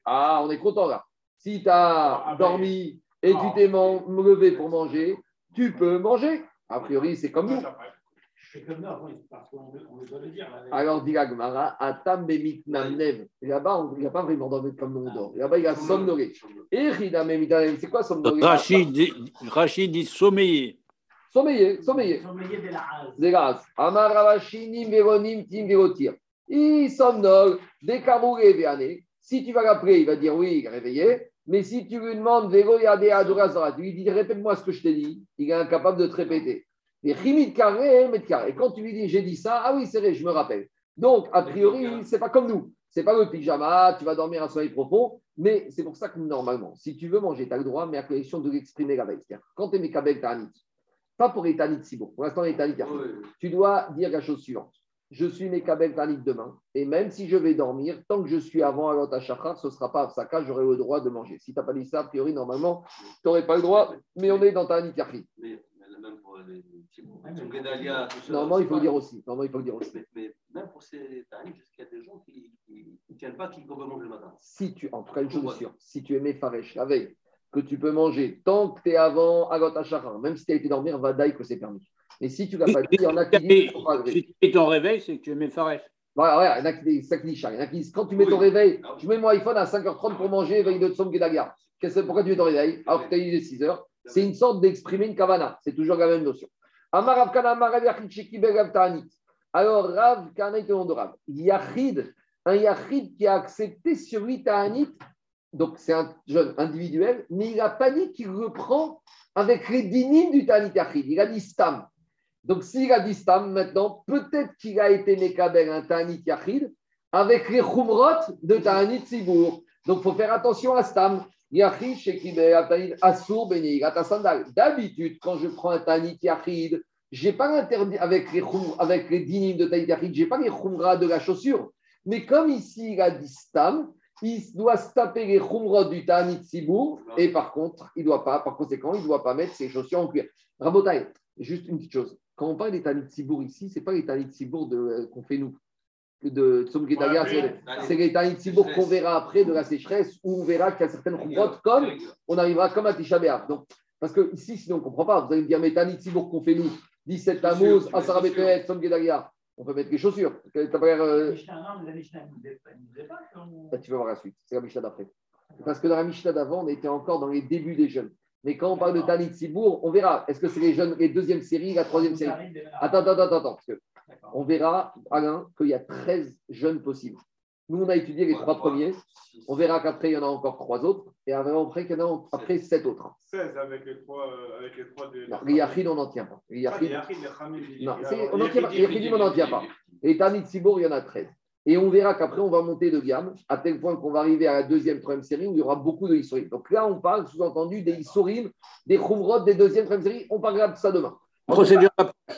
Ah, on est content là. Si tu as ah, dormi et tu t'es levé pour manger, tu peux manger. A priori, c'est comme nous. Alors, dit Agmara, Atam Namnev. Là-bas, il n'y a pas vraiment dormi comme nous on dort. Là-bas, il a somnolé. Et c'est quoi somnolé Rachid, Rachid dit sommeiller. Sommeiller, sommeiller. Grâce. Amar Ravashinim Véronim Tim Vérotir. Il somnole, décamouré Véané. Si tu vas l'appeler, il va dire oui, il est réveillé. Mais si tu lui demandes Vélo Yadé Adorazara, tu lui dis répète-moi ce que je t'ai dit, il est incapable de te répéter. Et Et quand tu lui dis j'ai dit ça, ah oui, c'est vrai, je me rappelle. Donc, a priori, c'est pas comme nous. C'est pas le pyjama, tu vas dormir un sommeil profond, mais c'est pour ça que normalement, si tu veux manger, tu as le droit, mais à condition de l'exprimer la veille. Quand tu es Mekabel Tanit, pas pour les Tanit Sibo, pour l'instant, les tu dois dire la chose suivante. Je suis Mekabel Tanit demain, et même si je vais dormir, tant que je suis avant Alot Shachar, ce ne sera pas à cas, j'aurai le droit de manger. Si tu n'as pas dit ça, a priori, normalement, tu n'aurais pas le droit, mais on est dans Tanit Yachid. Même pour les Normalement, il faut le dire aussi. Normalement, il faut le dire aussi. Mais, même pour ces tarifs, est-ce qu'il y a des gens qui ne tiennent pas, qui peuvent manger le matin? Si tu, en tout cas, une chose sûre, si tu es méfaresh la veille, que tu peux manger tant que tu es avant Agot Achara, même si tu as été dormir, va d'aille que c'est permis. Mais si tu ne l'as pas dit, il y en a qui disent. Si tu mets ton réveil, c'est que tu es méfaresh. Ouais, ouais, il y en a qui disent, ça qui dit, il y en a qui disent, quand tu mets ton réveil, je mets mon iPhone à 5h30 pour manger, veille de Tsom Gedagar. Pourquoi tu mets ton réveil alors que tu as eu 6h C'est une sorte d'exprimer une kavana. C'est toujours la même notion. Alors, Rav Kana est de Rav. Yachid, un Yachid qui a accepté sur lui Ta'anit, donc c'est un jeune individuel, mais il n'a pas dit reprend avec les dinim du Ta'anit Yachid. Il a dit Stam. Donc s'il a dit Stam, maintenant, peut-être qu'il a été Mekabel un Ta'anit Yachid avec les Khumrot de Ta'anit Sibour. Donc il faut faire attention à Stam. D'habitude, quand je prends un Tanit Yachid, je n'ai pas l'interdit avec les, avec les dinim de Tanit Yachid, je n'ai pas les khumra de la chaussure. Mais comme ici, il a dit Stam, il doit se taper les khumra du Tanit Sibour, et par contre, il doit pas, par conséquent, il doit pas mettre ses chaussures en cuir. Rabotai, juste une petite chose. Quand on parle des Tanit Sibour ici, ce n'est pas les Tanit Sibour euh, qu'on fait nous de Tsomgetaga, c'est les Taïtibour qu'on verra après de la sécheresse, où on verra qu'il y a certaines roupotes comme on arrivera comme à Tisha Donc, parce que ici, sinon on ne comprend pas. Vous allez me dire, mais Taïtibour qu'on fait nous, 17 Tammuz, Asarabeket, Tsomgetaga. On peut mettre les chaussures. Euh, Bah, tu vas voir la suite. C'est la Mishnah d'après. Parce que dans la Mishnah d'avant, on était encore dans les débuts des jeunes. Mais quand on parle de Tanit Sibour, on verra. Est-ce que c'est les jeunes, les deuxième série, la troisième série? Attends, attends, attends, attends. Parce que D'accord. On verra, Alain, qu'il y a 13 jeunes possibles. Nous, on a étudié les trois premiers. On verra qu'après, il y en a encore trois autres. Et après, qu'il y en a après sept autres. 16 avec les trois, euh, avec les trois de. Non, on n'en tient pas. Ah, les Yachid, Yachid, les Khamid, les- Non, on n'en tient pas. On n'en tient pas. Et Tanit Sibour, il y en a 13. Et on verra qu'après, on va monter de gamme, à tel point qu'on va arriver à la deuxième, troisième série où il y aura beaucoup de Issorim. Donc là, on parle sous-entendu des Issorim, des Khumrod, des deuxième, troisième série. On parlera de ça demain. Procédure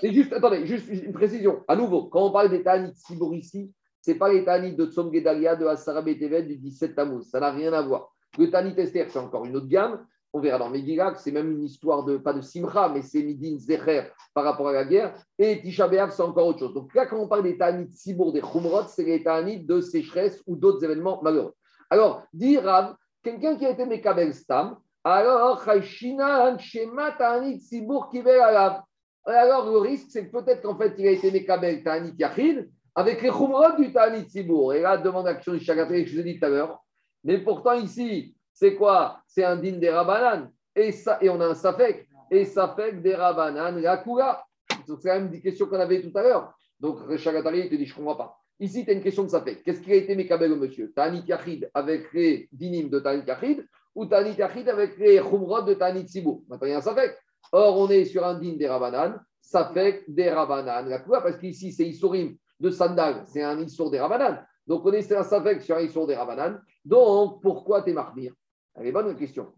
Et juste, attendez, juste une précision. À nouveau, quand on parle des Tanit Sibour ici, ce n'est pas les Tanit de Tzom Gedalia, de Asara Betevet, du 17 Tammuz. Ça n'a rien à voir. Le Tanit Esther, c'est encore une autre gamme. On verra dans Megillah c'est même une histoire de, pas de Simcha, mais c'est Midin Zecher par rapport à la guerre. Et Tisha c'est encore autre chose. Donc là, quand on parle des Tanit Sibour, des Khumrot, c'est les Tanit de sécheresse ou d'autres événements malheureux. Alors, dit Rav, quelqu'un qui a été Mekabel Stam, alors, Chayshinan, Shema Tanit Sibour Kibel Alav. Alors, le risque, c'est que peut-être qu'en fait, il a été Mekabel Tanit Yachid avec les Khumrot du Tanit Sibour. Et là, demande action du Chagatri que je vous ai dit tout à l'heure. Mais pourtant, ici, c'est quoi? C'est un din des Rabanan. Et, ça, et on a un Safek. Et Safek des Rabanan, la Kula. C'est quand même une question qu'on avait tout à l'heure. Donc, Chagatari, il te dit Je ne comprends pas. Ici, tu as une question de Safek. Qu'est-ce qu'il a été Mekabel, le monsieur? Tanit Yachid avec les dinim de Tanit Yachid ou Tanit Yachid avec les Khumrot de Tanit Sibour Maintenant, il y a un Safek. Or, on est sur un din des Rabanan. Safek des Rabanan. La Kula, parce qu'ici, c'est Issourim de Sandal. C'est un Issour des Rabanan. Donc, on est sur un Safek sur un Issour des Rabanan. Donc, pourquoi t'es marmire Elle est bonne la question.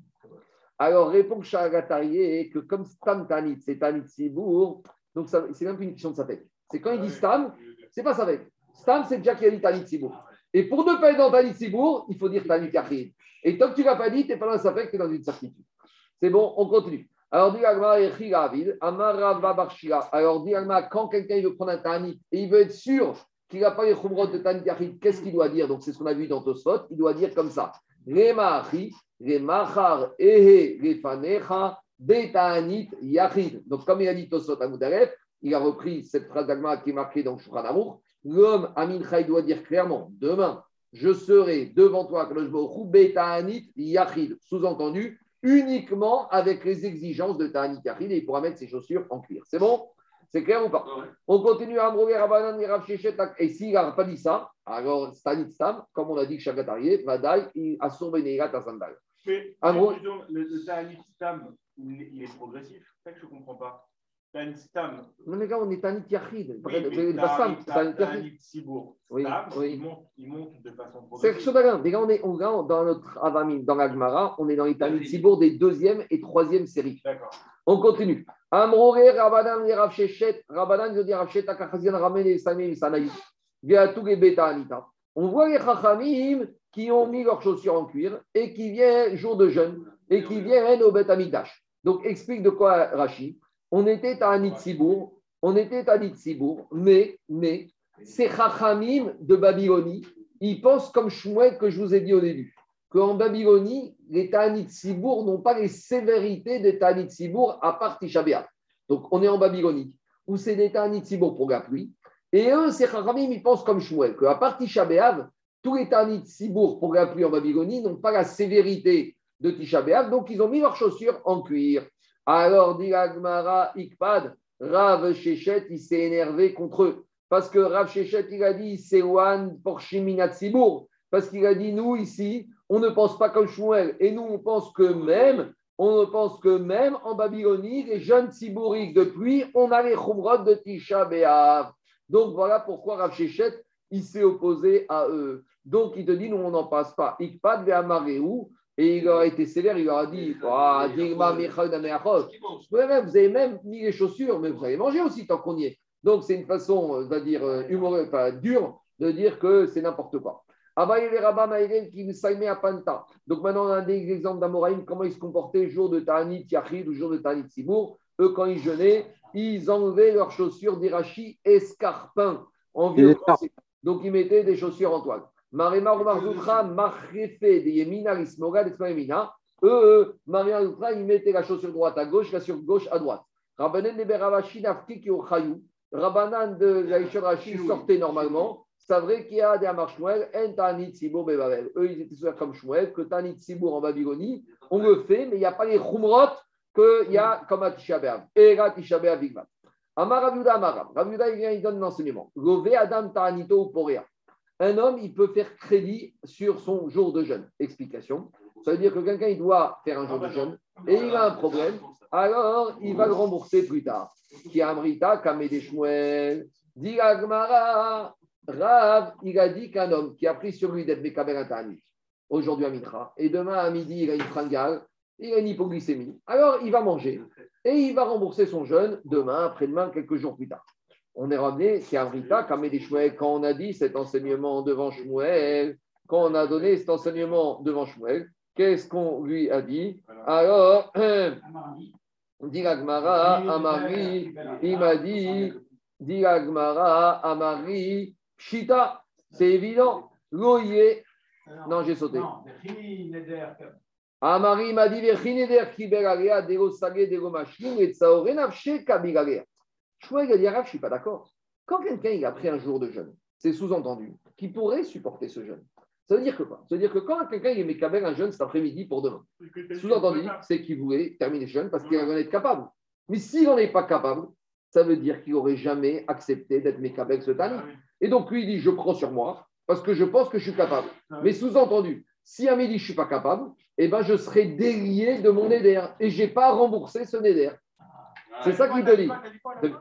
Alors, répond Chagatarié que comme Stam Tanit, c'est Tanit Sibour, donc ça- c'est même plus une question de Safek. C'est quand il dit Stam, c'est pas Safek. Stam, c'est déjà qu'il a dit Tanit Sibour. Et pour ne pas être dans Tanit Sibour, il faut dire Tanit Yachid. Et tant que tu ne l'as pas dit, tu n'es pas dans un Safek, tu es dans une certitude. C'est bon, on continue. Alors, dit. Alors, dit quand quelqu'un veut prendre un Tanit et il veut être sûr qu'il n'a pas les Khumrot de Tanit qu'est-ce qu'il doit dire? Donc, c'est ce qu'on a vu dans Tosfot. Il doit dire comme ça. Donc, comme il a dit Tosfot à Moutaref, il a repris cette phrase d'Agma qui est marquée dans Shulchan Amour. L'homme, Amin Chai, doit dire clairement demain, je serai devant toi, Kadosh Baruch Hu, Betanit Yachid. Sous-entendu, uniquement avec les exigences de Ta'anit Yachid et il pourra mettre ses chaussures en cuir. C'est bon? C'est clair ou pas? On continue à Amroger Rabanan et Rav. Et s'il n'a pas dit ça, alors Stanit Stam, comme on a dit que Shagatarié, Vadaï, il a Beneirat à Sandal. Mais le, le Ta'anit Stam, il est- il est progressif. C'est ça que je ne comprends pas. Stam, Non, les gars, on est Ta'anit Yachid. mais Sibour, Oui, oui. il monte- de façon C'est quelque progressive. chose d'agréable. Les gars, on est, on, regarde dans notre Avamim, dans la Gemara, on est dans les Tanit Sibour des deuxième et troisième séries. D'accord. On continue. Amroré, Rabanan, et Rav Shechet. Rabanan, je dis Rav Shechet, Akachazian, Ramen Samim, Sanaï. Viatou et Beta Anita. On voit les Chachamim qui ont mis leurs chaussures en cuir et qui viennent jour de jeûne et qui viennent au Bet Amikdash. Donc, explique de quoi Rachid. On était à Anit Sibour, on était à Anit Sibour, mais, mais, ces Chachamim de Babylonie, ils pensent comme Shmuel que je vous ai dit au début qu'en Babylonie, les Ta'anit Sibour n'ont pas les sévérités des Ta'anit Sibour à part Tisha. Donc, on est en Babylonie, où c'est des Ta'anit Sibour pour la pluie. Et eux, ces Chachamim, ils pensent comme Shmuel, qu'à part Tisha tous les Ta'anit Sibour pour la pluie en Babylonie n'ont pas la sévérité de Tisha donc ils ont mis leurs chaussures en cuir. Alors, dit Agmara Ikpad, Rav Shechet, il s'est énervé contre eux. Parce que Rav Shechet, il a dit, c'est Wan pour Shiminat Sibour. Parce qu'il a dit, nous, ici, on ne pense pas comme Shmuel. Et nous, on pense que même, on ne pense que même en Babylonie, les jeunes Sibouriques depuis, on a les Khumrot de Tisha B'Av. Donc voilà pourquoi Rav Shechet, il s'est opposé à eux. Donc il te dit, nous, on n'en passe pas. Ikpad ve'amareu. Et il leur a été sévère, il leur a dit, Ah, ouais, vous avez même mis les chaussures, mais vous allez manger aussi tant qu'on y est. Donc, c'est une façon, on va dire, euh, humoreuse, enfin, dure de dire que c'est n'importe quoi. Donc, maintenant, on a des exemples d'Amoraïm, comment ils se comportaient jour de Ta'anit Yachid ou jour de Ta'anit Sibour. Eux, quand ils jeûnaient, ils enlevaient leurs chaussures d'Irachi escarpins en vieux escarpins. Donc, ils mettaient des chaussures en toile. Marimar Marzoutra, Machrefe, des Yemina, Rismoga, Yemina. Eux, eux, Maria Marzoutra, ils mettaient la chaussure droite à gauche, la chaussure gauche à droite. Rabbanen de Beravashi, Nafki, qui au Chayou. Rabbanan de Gaïchon Rashi sortait normalement. C'est vrai qu'il y a des Amar Shmuel, en Tanit Sibour Bebavel. Eux, ils étaient sur comme Shmuel, que Tanit Sibour en Babylonie, on le fait, mais il n'y a pas les Khumrot qu'il y a comme à. Et là, Tisha B'Av, Vigvat. Amar Ravuda Amaram. Ravuda, il donne l'enseignement. Lové Adam Ta'anito Porea. Un homme, il peut faire crédit sur son jour de jeûne. Explication. Ça veut dire que quelqu'un, il doit faire un jour de jeûne et il a un problème. Alors, il va le rembourser plus tard. Qui Amrita, Kamede Shmuel, dit Agmara, Rav, il a dit qu'un homme qui a pris sur lui d'être Mekaber aujourd'hui à Mitra, et demain à midi, il a une fringale, il a une hypoglycémie. Alors, il va manger et il va rembourser son jeûne demain, après-demain, quelques jours plus tard. On est ramené, c'est Amrita, Kamede Shmuel, quand on a dit cet enseignement devant Shmuel, quand on a donné cet enseignement devant Shmuel, qu'est-ce qu'on lui a dit Alors, dit l'Agmara, Amari, il m'a dit, dit Amari, Pshita, c'est évident, Loye, non, j'ai sauté. Amari m'a dit, sage, dego machine, et tsaore nafshe kabirarea. Shmuel a dit, je ne suis pas d'accord. Quand quelqu'un a pris un jour de jeûne, c'est sous-entendu qu'il pourrait supporter ce jeûne. Ça veut dire que quoi? Ça veut dire que quand quelqu'un il met un jeûne cet après-midi pour demain, sous-entendu, c'est qu'il voulait terminer le jeûne parce qu'il en est capable. Mais s'il n'en est pas capable, ça veut dire qu'il n'aurait jamais accepté d'être Mekabel ce tani. Et donc lui il dit je prends sur moi parce que je pense que je suis capable. Mais sous-entendu, si à midi je ne suis pas capable, eh ben, je serai délié de mon éder et je n'ai pas remboursé ce néder. C'est ça qu'il te dit.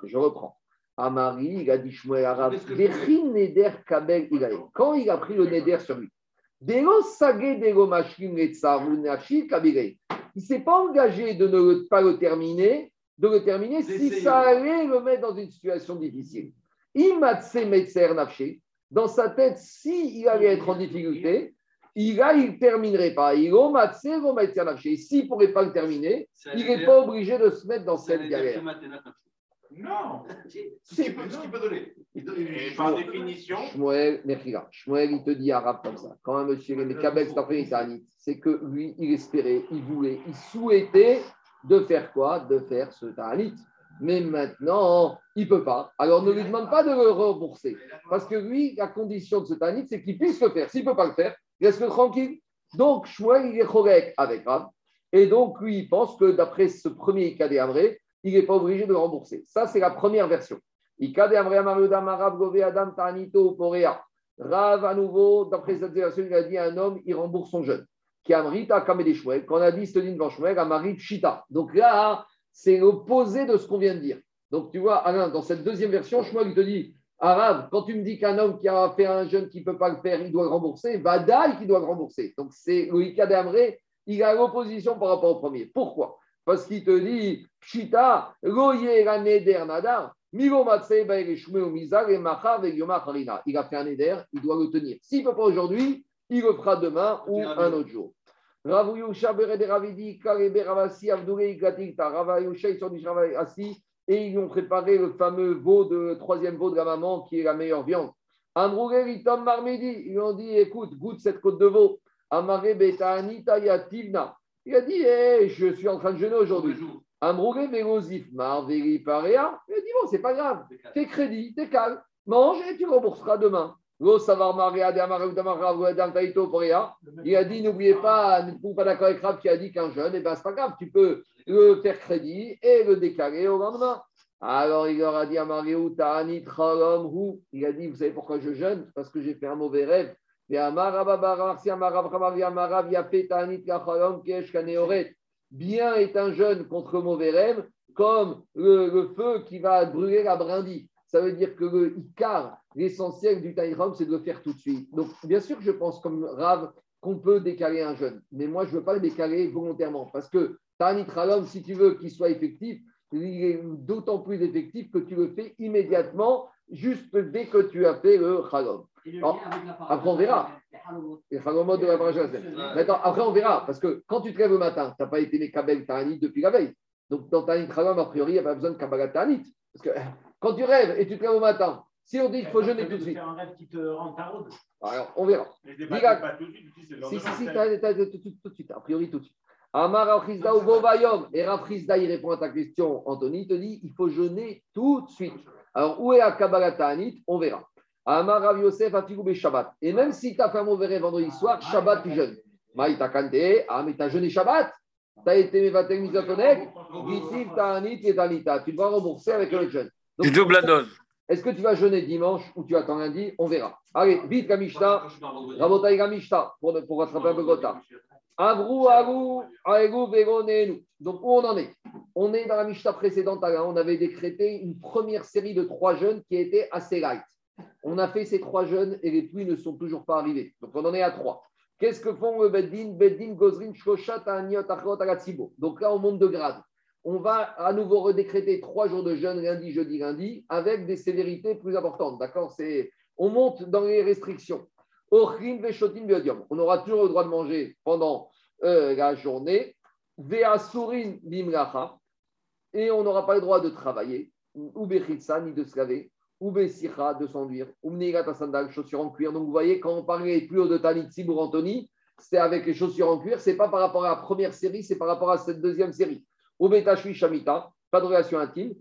Je reprends. Amari, il a dit Shmuel Arabe, Neder Kabel Quand il a pris le Neder sur lui, il ne s'est pas engagé de ne pas le terminer, de le terminer si ça allait le mettre dans une situation difficile. Dans sa tête, s'il il allait être en difficulté, il ne terminerait pas. S'il ne pourrait pas le terminer, il n'est pas obligé de se mettre dans cette galère. Non Ce qu'il peut, peut, donner. Et par définition. Shmuel, Shmuel, il te dit arabe comme ça. Quand un monsieur est Kabel c'est que lui, il espérait, il voulait, il souhaitait de faire quoi? De faire ce ta'anit. Mais maintenant, il ne peut pas. Alors ne lui demande pas de le rembourser. Parce que lui, la condition de ce ta'anit, c'est qu'il puisse le faire. S'il ne peut pas le faire, reste tranquille. Donc, Shmuel, il est correct avec Rav. Et donc, lui, il pense que d'après ce premier cas vrai, il n'est pas obligé de rembourser. Ça, c'est la première version. Rav, à nouveau, d'après cette version, il a dit à un homme, il rembourse son jeûne. Qui amrita kamedeshmuel. Quand on a dit, se dit devant Shmuel, amari pshita. Donc là, c'est l'opposé de ce qu'on vient de dire. Donc tu vois, Alain, dans cette deuxième version, Shmuel, il te dit, Arabe, quand tu me dis qu'un homme qui a fait un jeûne qui ne peut pas le faire, il doit le rembourser, Vadal qui doit le rembourser. Donc c'est le Amré, il a l'opposition par rapport au premier. Pourquoi? Parce qu'il te dit, Pshita, Neder Harina. Il a fait un Neder, il doit le tenir. S'il ne peut pas aujourd'hui, il le fera demain ou un autre jour. Ravidi, Karebe Ravasi, assis et ils ont préparé le fameux veau de troisième veau de la maman qui est la meilleure viande. Amrouge Vitom Marmedi, ils lui ont dit écoute, goûte cette côte de veau. Amare Betaanita Yativna. Il a dit hey, je suis en train de jeûner aujourd'hui. Amrouge Vérosif Marveri Parea. Il a dit bon, c'est pas grave, t'es crédit, t'es calme, mange et tu rembourseras demain. Il a dit, n'oubliez pas, ne pas d'accord avec Rab qui a dit qu'un jeune, et eh ben c'est pas grave, tu peux le faire crédit et le décaler au lendemain. Alors il leur a dit à Mariou, il a dit, vous savez pourquoi je jeûne? Parce que j'ai fait un mauvais rêve. Bien est un jeûne contre mauvais rêve, comme le, feu qui va brûler la brindille ça veut dire que le l'essentiel du Taïram, c'est de le faire tout de suite. Donc, bien sûr je pense comme Rav qu'on peut décaler un jeûne, mais moi, je ne veux pas le décaler volontairement parce que Tanit Ralom, si tu veux qu'il soit effectif, il est d'autant plus effectif que tu le fais immédiatement, juste dès que tu as fait le Chalom. Après, on verra. Les de la Maintenant, après, on verra. Parce que quand tu te lèves le matin, tu n'as pas été Mekabel Tanit depuis la veille. Donc, dans Tanit Chalom, a priori, il n'y a pas besoin de Kabbalah Tanit. Parce que quand tu rêves et tu te lèves au matin, si on dit qu'il faut jeûner tout de suite. C'est un rêve qui te rend tarot. Alors, on verra. pas tout de suite, si, si, si, tout de suite, a priori tout de suite. Amar Rafrizda ou Vovayom. Et Rafrizda, il répond à ta question, Anthony, il te dit il faut jeûner tout de suite. Alors, où est la Kabbalah Ta'anit? On verra. Amar Rav Yosef Shabbat? Et même si tu as fait un mauvais rêve vendredi soir, Shabbat, tu jeûnes. Maïta Kante, ah, mais tu as jeûné Shabbat? Tu as été Mevatel Misatoneg, Gitiv Ta'anit et Tanita. Tu dois rembourser avec le jeûne. Tu doubles la dose. Est-ce que tu vas jeûner dimanche ou tu attends lundi On verra. Allez, vite, Kamishta. Rabotaï Kamishta, pour, pour rattraper un peu Gotha. Avrou, Avrou, Avrou, Véronenu. Donc, où on en est? On est dans la Mishta précédente. On avait décrété une première série de trois jeunes qui étaient assez light. On a fait ces trois jeunes et les pluies ne sont toujours pas arrivées. Donc, on en est à trois. Qu'est-ce que font le Beddin? Beddin, Gozrin, Shoshat, Aniot, Achot, Agatsibo. Donc là, on monte de grade on va à nouveau redécréter trois jours de jeûne lundi, jeudi, lundi, avec des sévérités plus importantes. D'accord? On monte dans les restrictions. On aura toujours le droit de manger pendant euh, la journée. Et on n'aura pas le droit de travailler, ou ni de se laver, ou de s'enduire, ou sandal, chaussures en cuir. Donc vous voyez, quand on parlait plus haut de Tanit Sibour Anthony, c'est avec les chaussures en cuir, c'est pas par rapport à la première série, c'est par rapport à cette deuxième série. Pas de relation intime.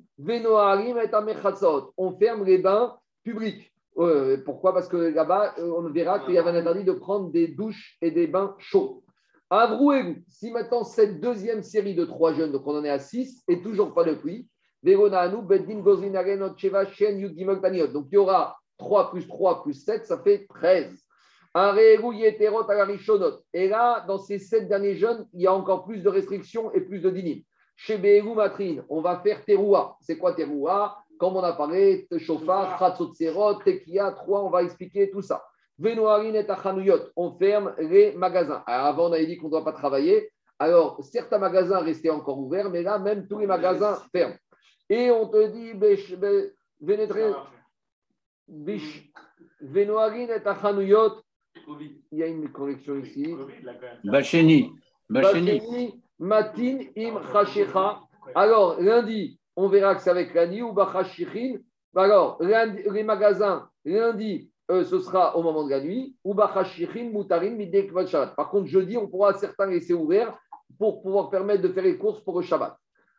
On ferme les bains publics. Euh, pourquoi? Parce que là-bas, euh, on verra qu'il y avait un interdit de prendre des douches et des bains chauds. Avrouez-vous, si maintenant cette deuxième série de trois jeunes, donc on en est à six, et toujours pas de pluie, donc il y aura 3 plus 3 plus 7, ça fait 13. Et là, dans ces sept derniers jeunes, il y a encore plus de restrictions et plus de dynimes. Chez Behegou Matrine, on va faire Teroua. C'est quoi Teroua? Comme on a parlé, Shofar, Khatsotzerot, Tekia, 3, on va expliquer tout ça. Venoarin et Achanuyot, on ferme les magasins. Alors avant, on avait dit qu'on ne doit pas travailler. Alors, certains magasins restaient encore ouverts, mais là, même tous les magasins ferment. Et on te dit, Venoarin et Achanuyot, il y a une correction ici. Bacheni. Bacheni. Matin im chashecha. Alors, lundi, on verra que c'est avec l'ani ou bachashichin. Alors, les magasins, lundi, euh, ce sera au moment de la nuit. Ou bachashichin mutarin midek Shabbat. Par contre, jeudi, on pourra certains laisser ouverts pour pouvoir permettre de faire les courses pour le Shabbat.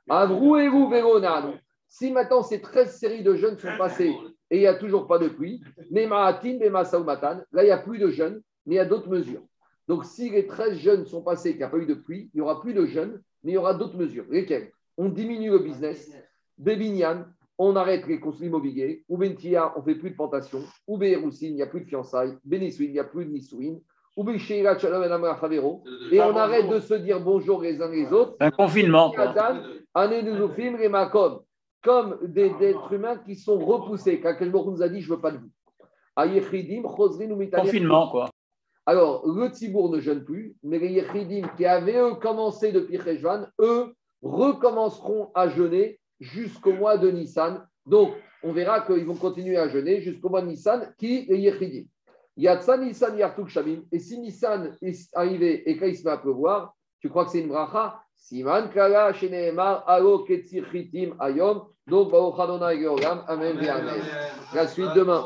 Avrouez-vous, Véronan. Si maintenant ces 13 séries de jeunes sont passées et il n'y a toujours pas de pluie, là, il n'y a plus de jeunes, mais il y a d'autres mesures. Donc, si les 13 jeunes sont passés et qu'il n'y a pas eu de pluie, il n'y aura plus de jeunes, mais il y aura d'autres mesures. Lesquelles? On diminue le business. Bébignan, on arrête les construits immobiliers. Ou Bentia, on ne fait plus de plantation. Ou Béroussine, il n'y a plus de fiançailles. Bénissouine, il n'y a plus de Nissouine. Ou Et on arrête de se dire bonjour les uns les autres. Un confinement. Comme des, êtres humains qui sont repoussés. Quand quelqu'un nous a dit Je ne veux pas de vous. Confinement, quoi. Alors, le Tibour ne jeûne plus, mais les Yechidim qui avaient eux, commencé depuis Rejvan, eux recommenceront à jeûner jusqu'au mois de Nissan. Donc, on verra qu'ils vont continuer à jeûner jusqu'au mois de Nissan, qui les Yechidim. Yatsa Nissan Yartuk Shamim. Et si Nissan est arrivé et qu'il se met à pleuvoir, tu crois que c'est une bracha? Siman Kala Sheneemar Alo Ketzir Chitim Ayom. Donc, Baruch Adonai Amen. La suite demain.